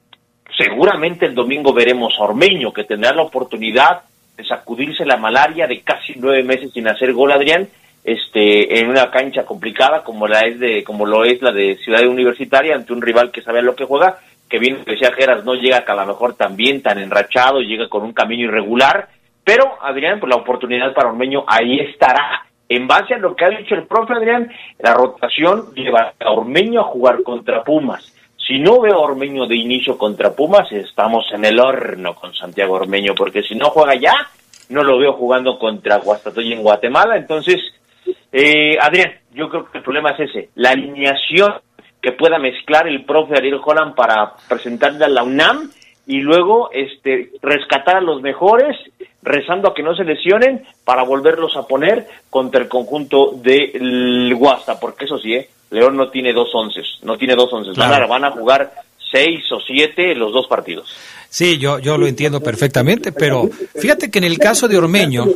seguramente el domingo veremos a Ormeño, que tendrá la oportunidad de sacudirse la malaria de casi nueve meses sin hacer gol, Adrián, este, en una cancha complicada como la es de, como lo es la de Ciudad Universitaria, ante un rival que sabe a lo que juega, que bien decía Geras, no llega que a lo mejor tan bien, tan enrachado, llega con un camino irregular, pero Adrián, pues la oportunidad para Ormeño ahí estará. En base a lo que ha dicho el profe Adrián, la rotación lleva a Ormeño a jugar contra Pumas. Si no veo a Ormeño de inicio contra Pumas, estamos en el horno con Santiago Ormeño, porque si no juega ya, no lo veo jugando contra Guastatoya en Guatemala. Entonces, eh, Adrián, yo creo que el problema es ese, la alineación que pueda mezclar el profe Ariel Holland para presentarle a la UNAM y luego este rescatar a los mejores, rezando a que no se lesionen para volverlos a poner contra el conjunto del Guasta, porque eso sí, ¿eh? León no tiene dos onces, no tiene dos onces, van, a, van a jugar seis o siete los dos partidos. Sí, yo, yo lo entiendo perfectamente, pero fíjate que en el caso de Ormeño,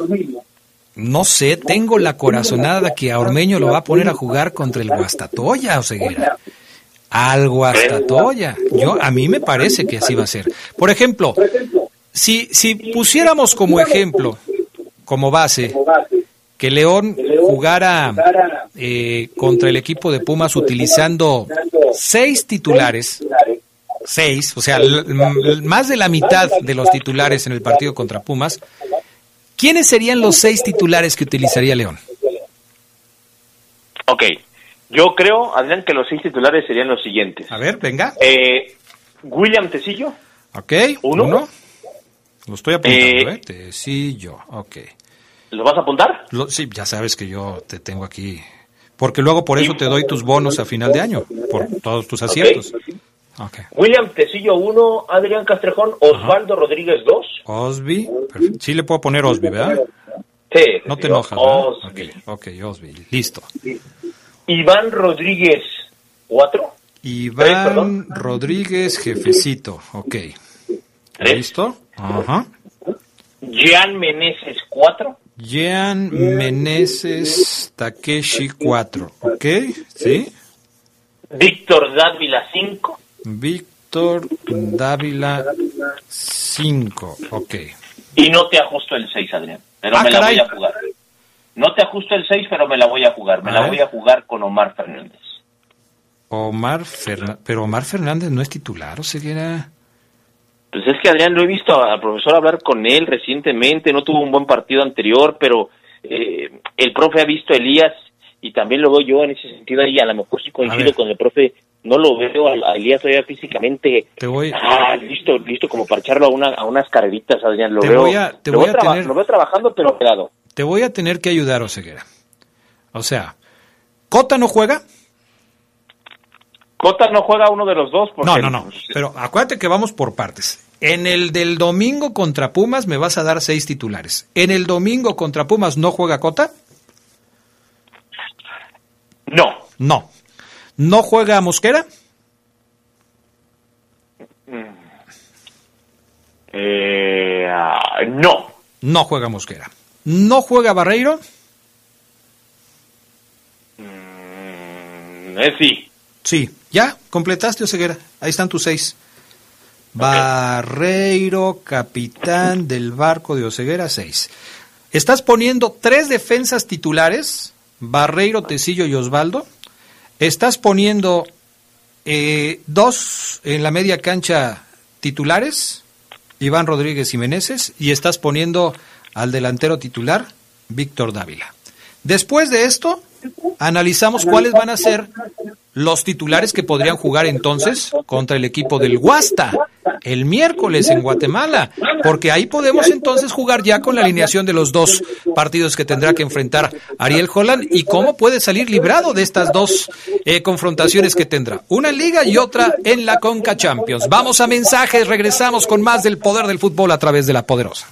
no sé, tengo la corazonada que a Ormeño lo va a poner a jugar contra el Guastatoya, Oseguera. Al Guastatoya. Yo, a mí me parece que así va a ser. Por ejemplo, si, si pusiéramos como ejemplo, como base, que León jugara eh, contra el equipo de Pumas utilizando seis titulares, seis, o sea, más de la mitad de los titulares en el partido contra Pumas, ¿quiénes serían los seis titulares que utilizaría León? Ok, yo creo, Adrián, que los seis titulares serían los siguientes. A ver, venga. Eh, William Tecillo, Ok, ¿Uno? uno. Lo estoy apuntando, Eh, ¿eh? Te- sí, yo, ok. ¿lo vas a apuntar? Lo- sí, ya sabes que yo te tengo aquí. Porque luego por eso te doy tus bonos a final de año, por todos tus aciertos. Ok. William Tecillo 1, Adrián Castrejón, Osvaldo Rodríguez 2. Osby, perfecto. sí le puedo poner Osby, ¿verdad? Sí, No te enojas, ¿verdad? Osby. Ok, Osby, listo. Iván Rodríguez 4. Iván Rodríguez, jefecito, ok. ¿Listo? Ajá. Jean Meneses 4. Jean Meneses Takeshi 4, ok, ¿sí? Víctor Dávila 5. Víctor Dávila 5, ok. Y no te ajusto el 6, Adrián. Pero Ah, me la caray. voy a jugar. No te ajusto el 6, pero me la voy a jugar. Me A la ver. voy a jugar con Omar Fernández. Omar Fernández, pero Omar Fernández no es titular, o Ceguera. Pues es que Adrián, lo he visto al profesor hablar con él recientemente, no tuvo un buen partido anterior, pero eh, el profe ha visto a Elías y también lo veo yo en ese sentido ahí, a lo mejor sí coincido con el profe, no lo veo a, a Elías todavía físicamente Te voy, ah, listo, listo como para echarlo a, una, a unas carreritas, Adrián, lo Te veo, voy a- te lo, voy veo a traba- tener- lo veo trabajando pero quedado. te voy a tener que ayudar, Oseguera. O sea, ¿Cota no juega? Cota no juega uno de los dos. Porque, No, no, no. Pero acuérdate que vamos por partes. En el del domingo contra Pumas me vas a dar seis titulares. En el domingo contra Pumas no juega Cota. No. No. ¿No juega Mosquera? Eh, ah, no. No juega Mosquera. ¿No juega Barreiro? Mm, eh, sí. Sí. ¿Ya? ¿Completaste, Oseguera? Ahí están tus seis. Barreiro, capitán del barco de Oseguera, seis. Estás poniendo tres defensas titulares, Barreiro, Tecillo y Osvaldo. Estás poniendo eh, dos en la media cancha titulares, Iván Rodríguez y Meneses, y estás poniendo al delantero titular, Víctor Dávila. Después de esto, analizamos cuáles van a ser los titulares que podrían jugar entonces contra el equipo del Huasta el miércoles en Guatemala, porque ahí podemos entonces jugar ya con la alineación de los dos partidos que tendrá que enfrentar Ariel Holland y cómo puede salir librado de estas dos eh, confrontaciones que tendrá, una en liga y otra en la Conca Champions. Vamos a mensajes, regresamos con más del poder del fútbol a través de la poderosa.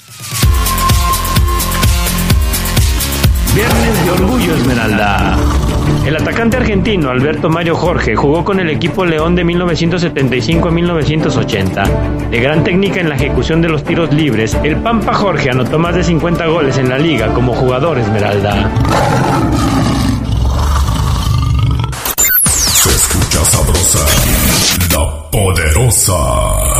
Viernes de Orgullo Esmeralda. El atacante argentino Alberto Mario Jorge jugó con el equipo León de 1975 a 1980. De gran técnica en la ejecución de los tiros libres, el Pampa Jorge anotó más de 50 goles en la liga como jugador Esmeralda. Se escucha sabrosa, la poderosa.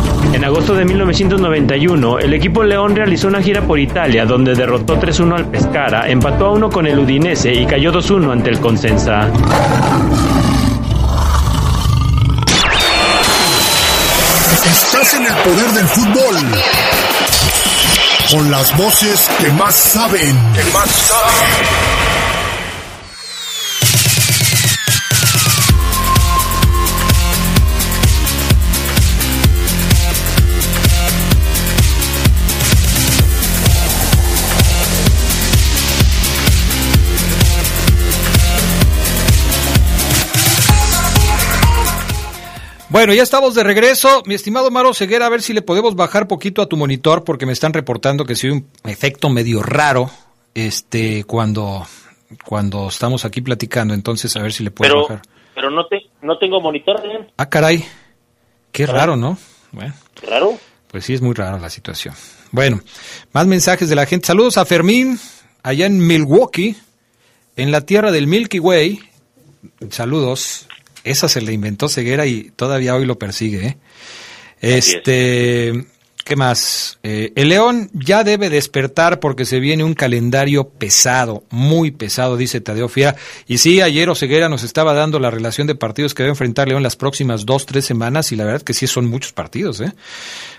En agosto de 1991, el equipo León realizó una gira por Italia donde derrotó 3-1 al Pescara, empató a 1 con el Udinese y cayó 2-1 ante el Consensa. Estás en el poder del fútbol. Con las voces que más saben. Que más saben. Bueno, ya estamos de regreso. Mi estimado Maro Ceguera, a ver si le podemos bajar poquito a tu monitor porque me están reportando que sí hay un efecto medio raro este cuando cuando estamos aquí platicando, entonces a ver si le puedo Pero, bajar. pero no, te, no tengo monitor, Adrián. Ah, caray. Qué raro, ¿no? Bueno, Claro. pues sí es muy rara la situación. Bueno, más mensajes de la gente. Saludos a Fermín allá en Milwaukee, en la tierra del Milky Way. Saludos. Esa se le inventó Ceguera y todavía hoy lo persigue. ¿eh? Este, ¿qué más? Eh, el León ya debe despertar porque se viene un calendario pesado, muy pesado, dice Tadeo Fiera. Y sí, ayer Oseguera nos estaba dando la relación de partidos que debe enfrentar León las próximas dos, tres semanas y la verdad que sí son muchos partidos. ¿eh?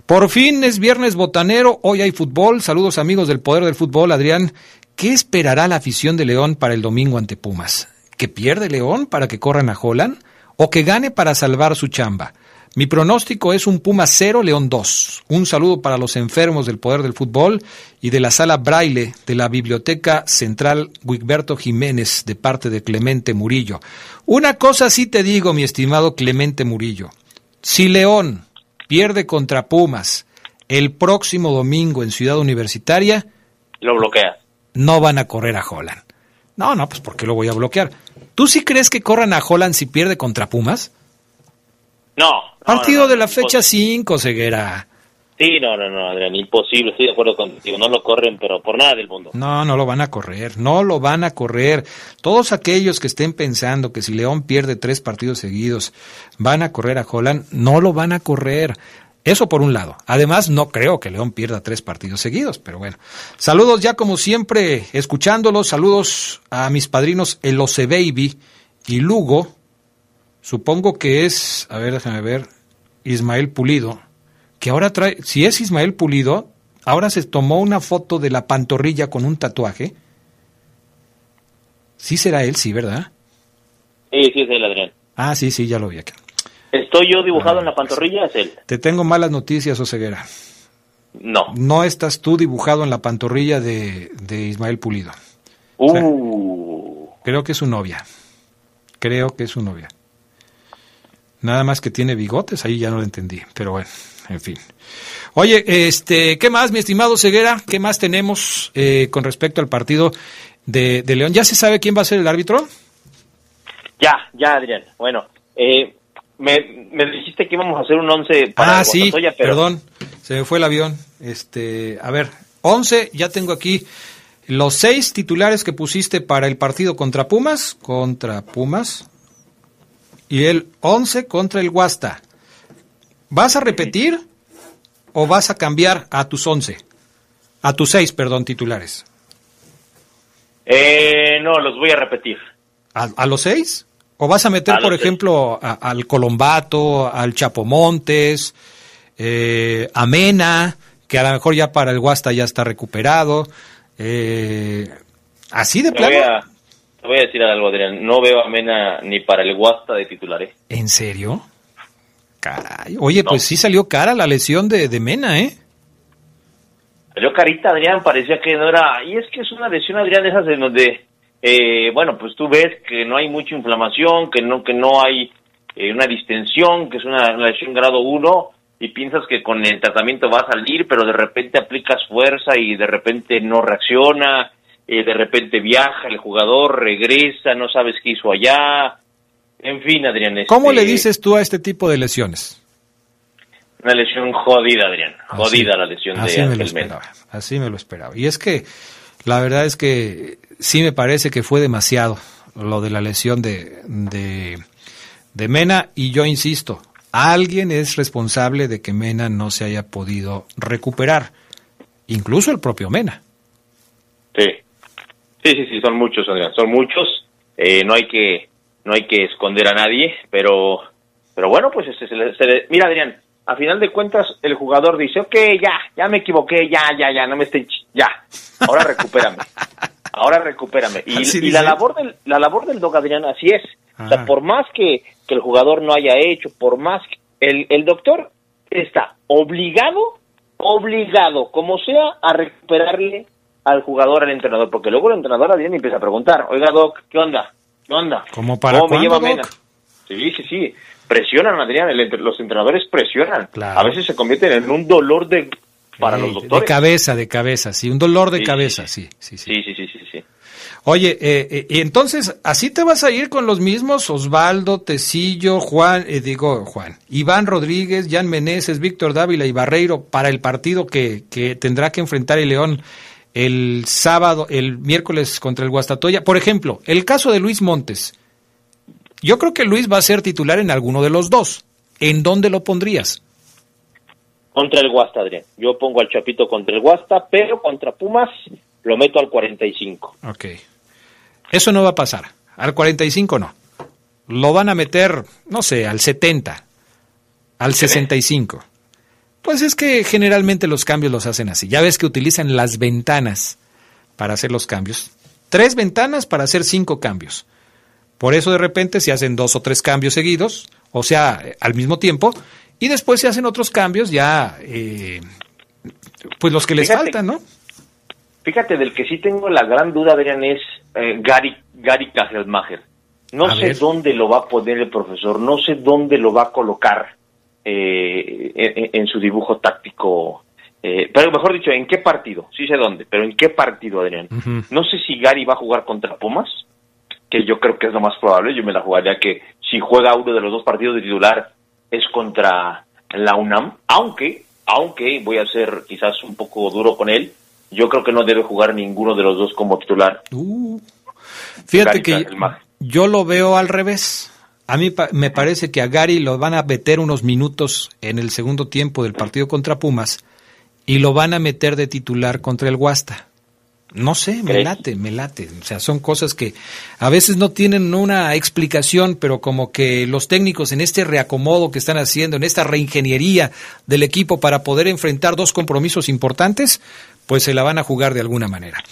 Por fin es viernes botanero, hoy hay fútbol. Saludos amigos del Poder del Fútbol. Adrián, ¿qué esperará la afición de León para el domingo ante Pumas? ¿Que pierde León para que corran a Holland? ¿O que gane para salvar su chamba? Mi pronóstico es un Puma 0, León 2. Un saludo para los enfermos del poder del fútbol y de la sala Braille de la Biblioteca Central Wigberto Jiménez de parte de Clemente Murillo. Una cosa sí te digo, mi estimado Clemente Murillo. Si León pierde contra Pumas el próximo domingo en Ciudad Universitaria, Lo bloquea. no van a correr a Holland. No, no, pues ¿por qué lo voy a bloquear? ¿Tú sí crees que corran a Holland si pierde contra Pumas? No. Partido no, no, de la fecha 5, Ceguera. Sí, no, no, no, Adrián, imposible, estoy de acuerdo contigo, no lo corren, pero por nada del mundo. No, no lo van a correr, no lo van a correr. Todos aquellos que estén pensando que si León pierde tres partidos seguidos van a correr a Holland, no lo van a correr. Eso por un lado. Además, no creo que León pierda tres partidos seguidos, pero bueno. Saludos ya como siempre, escuchándolos. Saludos a mis padrinos El Oce Baby y Lugo. Supongo que es, a ver, déjame ver, Ismael Pulido. Que ahora trae, si es Ismael Pulido, ahora se tomó una foto de la pantorrilla con un tatuaje. Sí será él, sí, ¿verdad? Sí, sí, es él, Adrián. Ah, sí, sí, ya lo vi aquí. ¿Estoy yo dibujado en la pantorrilla? Es él. Te tengo malas noticias, Oseguera. No. No estás tú dibujado en la pantorrilla de, de Ismael Pulido. Uh. Creo que es su novia. Creo que es su novia. Nada más que tiene bigotes, ahí ya no lo entendí, pero bueno, en fin. Oye, este, ¿qué más, mi estimado Ceguera? ¿Qué más tenemos eh, con respecto al partido de, de León? ¿Ya se sabe quién va a ser el árbitro? Ya, ya, Adrián. Bueno, eh, me, me dijiste que íbamos a hacer un 11 para ah, sí, pero perdón, se me fue el avión. Este, a ver, 11, ya tengo aquí los seis titulares que pusiste para el partido contra Pumas, contra Pumas, y el 11 contra el Guasta. ¿Vas a repetir o vas a cambiar a tus 11? A tus seis, perdón, titulares. eh, no, los voy a repetir. ¿A, a los seis? ¿O vas a meter, A los por ejemplo, a- al Colombato, al Chapomontes, eh, a Mena, que a lo mejor ya para el Guasta ya está recuperado? eh, ¿Así de Te voy, plano? a, te voy a decir algo, Adrián. No veo a Mena ni para el Guasta de titular. ¿eh? ¿En serio? Caray. Oye, pues sí salió cara la lesión de, de Mena, ¿eh? Salió carita, Adrián, parecía que no era... Y es que es una lesión, Adrián, de esas en donde, eh, bueno, pues tú ves que no hay mucha inflamación, que no que no hay eh, una distensión, que es una, una lesión grado 1, y piensas que con el tratamiento va a salir, pero de repente aplicas fuerza y de repente no reacciona, eh, de repente viaja el jugador, regresa, no sabes qué hizo allá. En fin, Adrián. ¿Cómo este, le dices tú a este tipo de lesiones? Una lesión jodida, Adrián. Jodida la lesión Así de me lo esperaba, así me lo esperaba. Y es que la verdad es que sí me parece que fue demasiado lo de la lesión de, de, de Mena y yo insisto, alguien es responsable de que Mena no se haya podido recuperar, incluso el propio Mena. Sí. Sí, sí, sí, son muchos, Adrián, son muchos. Eh, no hay que no hay que esconder a nadie, pero pero bueno, pues este, se se le- mira, Adrián, a final de cuentas el jugador dice, ok, ya, ya me equivoqué, ya, ya, ya, no me estén, ya, ahora recupérame, [laughs] ahora recupérame. Y, la labor del la labor del dog, Adrián, así es. O sea, Ah. por más que, que el jugador no haya hecho, por más que el, el doctor está obligado, obligado, como sea, a recuperarle al jugador, al entrenador, porque luego el entrenador Adrián empieza a preguntar, oiga Doc, ¿qué onda? ¿Qué onda? ¿Cómo para ¿Cómo me lleva Doc? Mena? Sí, sí, sí. Presionan, Adrián, el los entrenadores presionan. Claro. A veces se convierten en un dolor de para los de cabeza, de cabeza, sí, un dolor de cabeza, sí, sí, sí. Sí, sí, sí, sí, sí. Oye, eh, eh, y entonces, ¿así te vas a ir con los mismos? Osvaldo, Tecillo, Juan, eh, digo Juan, Iván Rodríguez, Jan Meneses, Víctor Dávila y Barreiro para el partido que, que tendrá que enfrentar el León el sábado, el miércoles contra el Guastatoya. Por ejemplo, el caso de Luis Montes. Yo creo que Luis va a ser titular en alguno de los dos. ¿En dónde lo pondrías? Contra el Guasta, Adrián. Yo pongo al Chapito contra el Guasta, pero contra Pumas lo meto al 45. Ok. Eso no va a pasar. Al 45 no. Lo van a meter, no sé, al 70, al 65. Pues es que generalmente los cambios los hacen así. Ya ves que utilizan las ventanas para hacer los cambios. Tres ventanas para hacer cinco cambios. Por eso de repente se hacen dos o tres cambios seguidos, o sea, al mismo tiempo, y después se hacen otros cambios ya, eh, pues los que les Fíjate. faltan, ¿no? Fíjate, del que sí tengo la gran duda, Adrián, es eh, Gary, Gary Kajelmacher. No A sé ver. dónde lo va a poner el profesor, no sé dónde lo va a colocar eh, en, en su dibujo táctico. eh, pero mejor dicho, ¿en qué partido? Sí sé dónde, pero ¿en qué partido, Adrián? No sé si Gary va a jugar contra Pumas, que yo creo que es lo más probable. Yo me la jugaría que si juega uno de los dos partidos de titular es contra la UNAM, aunque, aunque voy a ser quizás un poco duro con él, yo creo que no debe jugar ninguno de los dos como titular. Fíjate Gary que yo lo veo al revés. A mí pa- me parece que a Gary lo van a meter unos minutos en el segundo tiempo del partido contra Pumas y lo van a meter de titular contra el Guasta. No sé, me late, me late. O sea, son cosas que a veces no tienen una explicación, pero como que los técnicos en este reacomodo que están haciendo, en esta reingeniería del equipo para poder enfrentar dos compromisos importantes, pues se la van a jugar de alguna manera.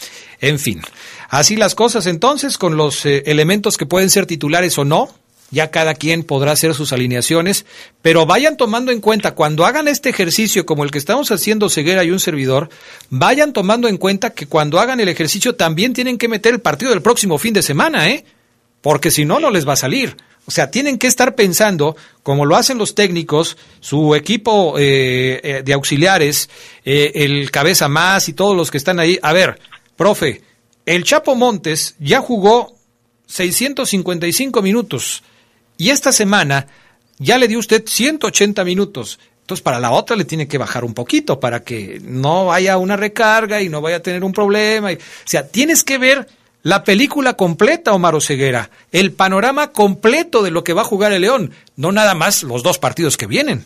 En fin, así las cosas entonces con los eh, elementos que pueden ser titulares o no. Ya cada quien podrá hacer sus alineaciones, pero vayan tomando en cuenta cuando hagan este ejercicio como el que estamos haciendo Ceguera y un servidor, vayan tomando en cuenta que cuando hagan el ejercicio también tienen que meter el partido del próximo fin de semana, ¿eh? Porque si no, no les va a salir. O sea, tienen que estar pensando, como lo hacen los técnicos, su equipo eh, eh, de auxiliares, eh, el cabeza más y todos los que están ahí. A ver, profe, el Chapo Montes ya jugó 655 minutos y esta semana ya le dio usted 180 minutos. Entonces, para la otra le tiene que bajar un poquito para que no haya una recarga y no vaya a tener un problema. O sea, tienes que ver la película completa, Omar Ceguera, el panorama completo de lo que va a jugar el León, no nada más los dos partidos que vienen.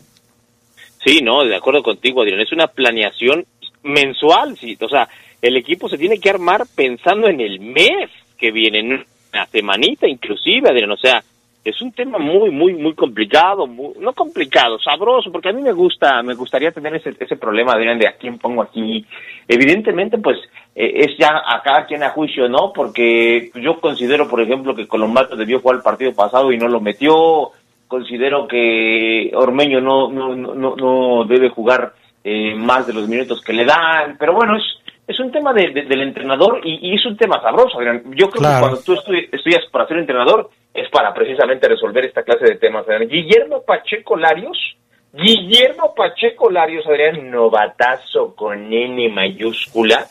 Sí, no, de acuerdo contigo, Adrián. Es una planeación mensual, sí. O sea, el equipo se tiene que armar pensando en el mes que viene, en una semanita inclusive, Adrián. O sea, es un tema muy, muy, muy complicado, muy- no complicado, sabroso, porque a mí me gusta, me gustaría tener ese, ese problema, Adrián, de a quién pongo aquí. Evidentemente, pues, eh, es ya a cada quien a juicio, ¿no? Porque yo considero, por ejemplo, que Colombato debió jugar el partido pasado y no lo metió. Considero que Ormeño no, no, no, no- debe jugar eh, más de los minutos que le dan. Pero bueno, es, es un tema de- de- del entrenador y, y es un tema sabroso, Adrián. Yo creo Claro. que cuando tú estu- estudias para ser entrenador es para precisamente resolver esta clase de temas. Guillermo Pacheco Larios, Guillermo Pacheco Larios, Adrián, novatazo con N mayúscula,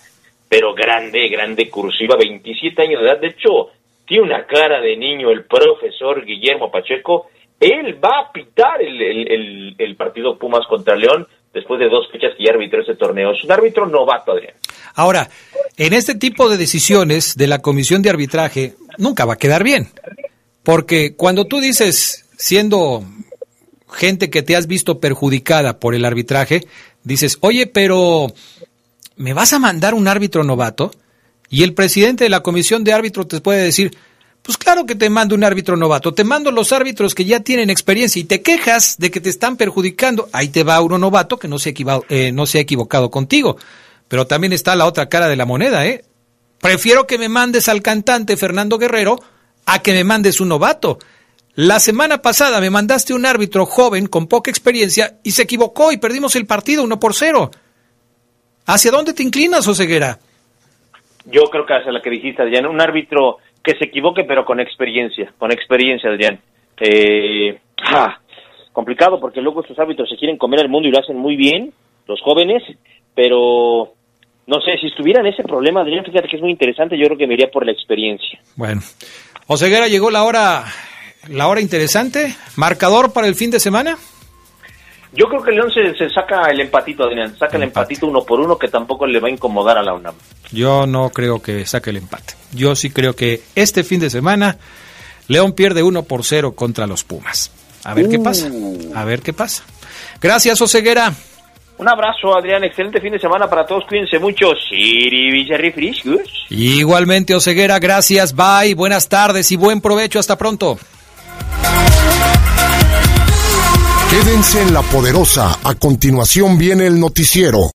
pero grande, grande cursiva, 27 años de edad. De hecho, tiene una cara de niño el profesor Guillermo Pacheco. Él va a pitar el partido Pumas contra León después de dos fechas que ya arbitró ese torneo. Es un árbitro novato, Adrián. Ahora, en este tipo de decisiones de la comisión de arbitraje, nunca va a quedar bien. Porque cuando tú dices, siendo gente que te has visto perjudicada por el arbitraje, dices, oye, pero ¿me vas a mandar un árbitro novato? Y el presidente de la comisión de árbitros te puede decir, pues claro que te mando un árbitro novato, te mando los árbitros que ya tienen experiencia y te quejas de que te están perjudicando, ahí te va uno novato que no se, eh, no se ha equivocado contigo. Pero también está la otra cara de la moneda, ¿eh? Prefiero que me mandes al cantante Fernando Guerrero a que me mandes un novato. La semana pasada me mandaste un árbitro joven con poca experiencia y se equivocó y perdimos el partido uno por cero. ¿Hacia dónde te inclinas, Oseguera? Yo creo que hacia la que dijiste, Adrián, un árbitro que se equivoque, pero con experiencia, con experiencia, Adrián. Eh, ah, complicado porque luego estos árbitros se quieren comer el mundo y lo hacen muy bien, los jóvenes, pero no sé, si estuvieran ese problema, Adrián, fíjate que es muy interesante, yo creo que me iría por la experiencia. Bueno, Oseguera llegó la hora, la hora interesante. ¿Marcador para el fin de semana? Yo creo que León se, se saca el empatito, Adrián, saca el empatito uno por uno que tampoco le va a incomodar a la UNAM. Yo no creo que saque el empate. Yo sí creo que este fin de semana León pierde uno por cero contra los Pumas. A ver qué pasa. A ver qué pasa. Gracias, Oseguera. Un abrazo, Adrián, excelente fin de semana para todos, cuídense mucho. Igualmente, Oseguera, gracias, bye, buenas tardes y buen provecho, hasta pronto. Quédense en la poderosa. A continuación viene el noticiero.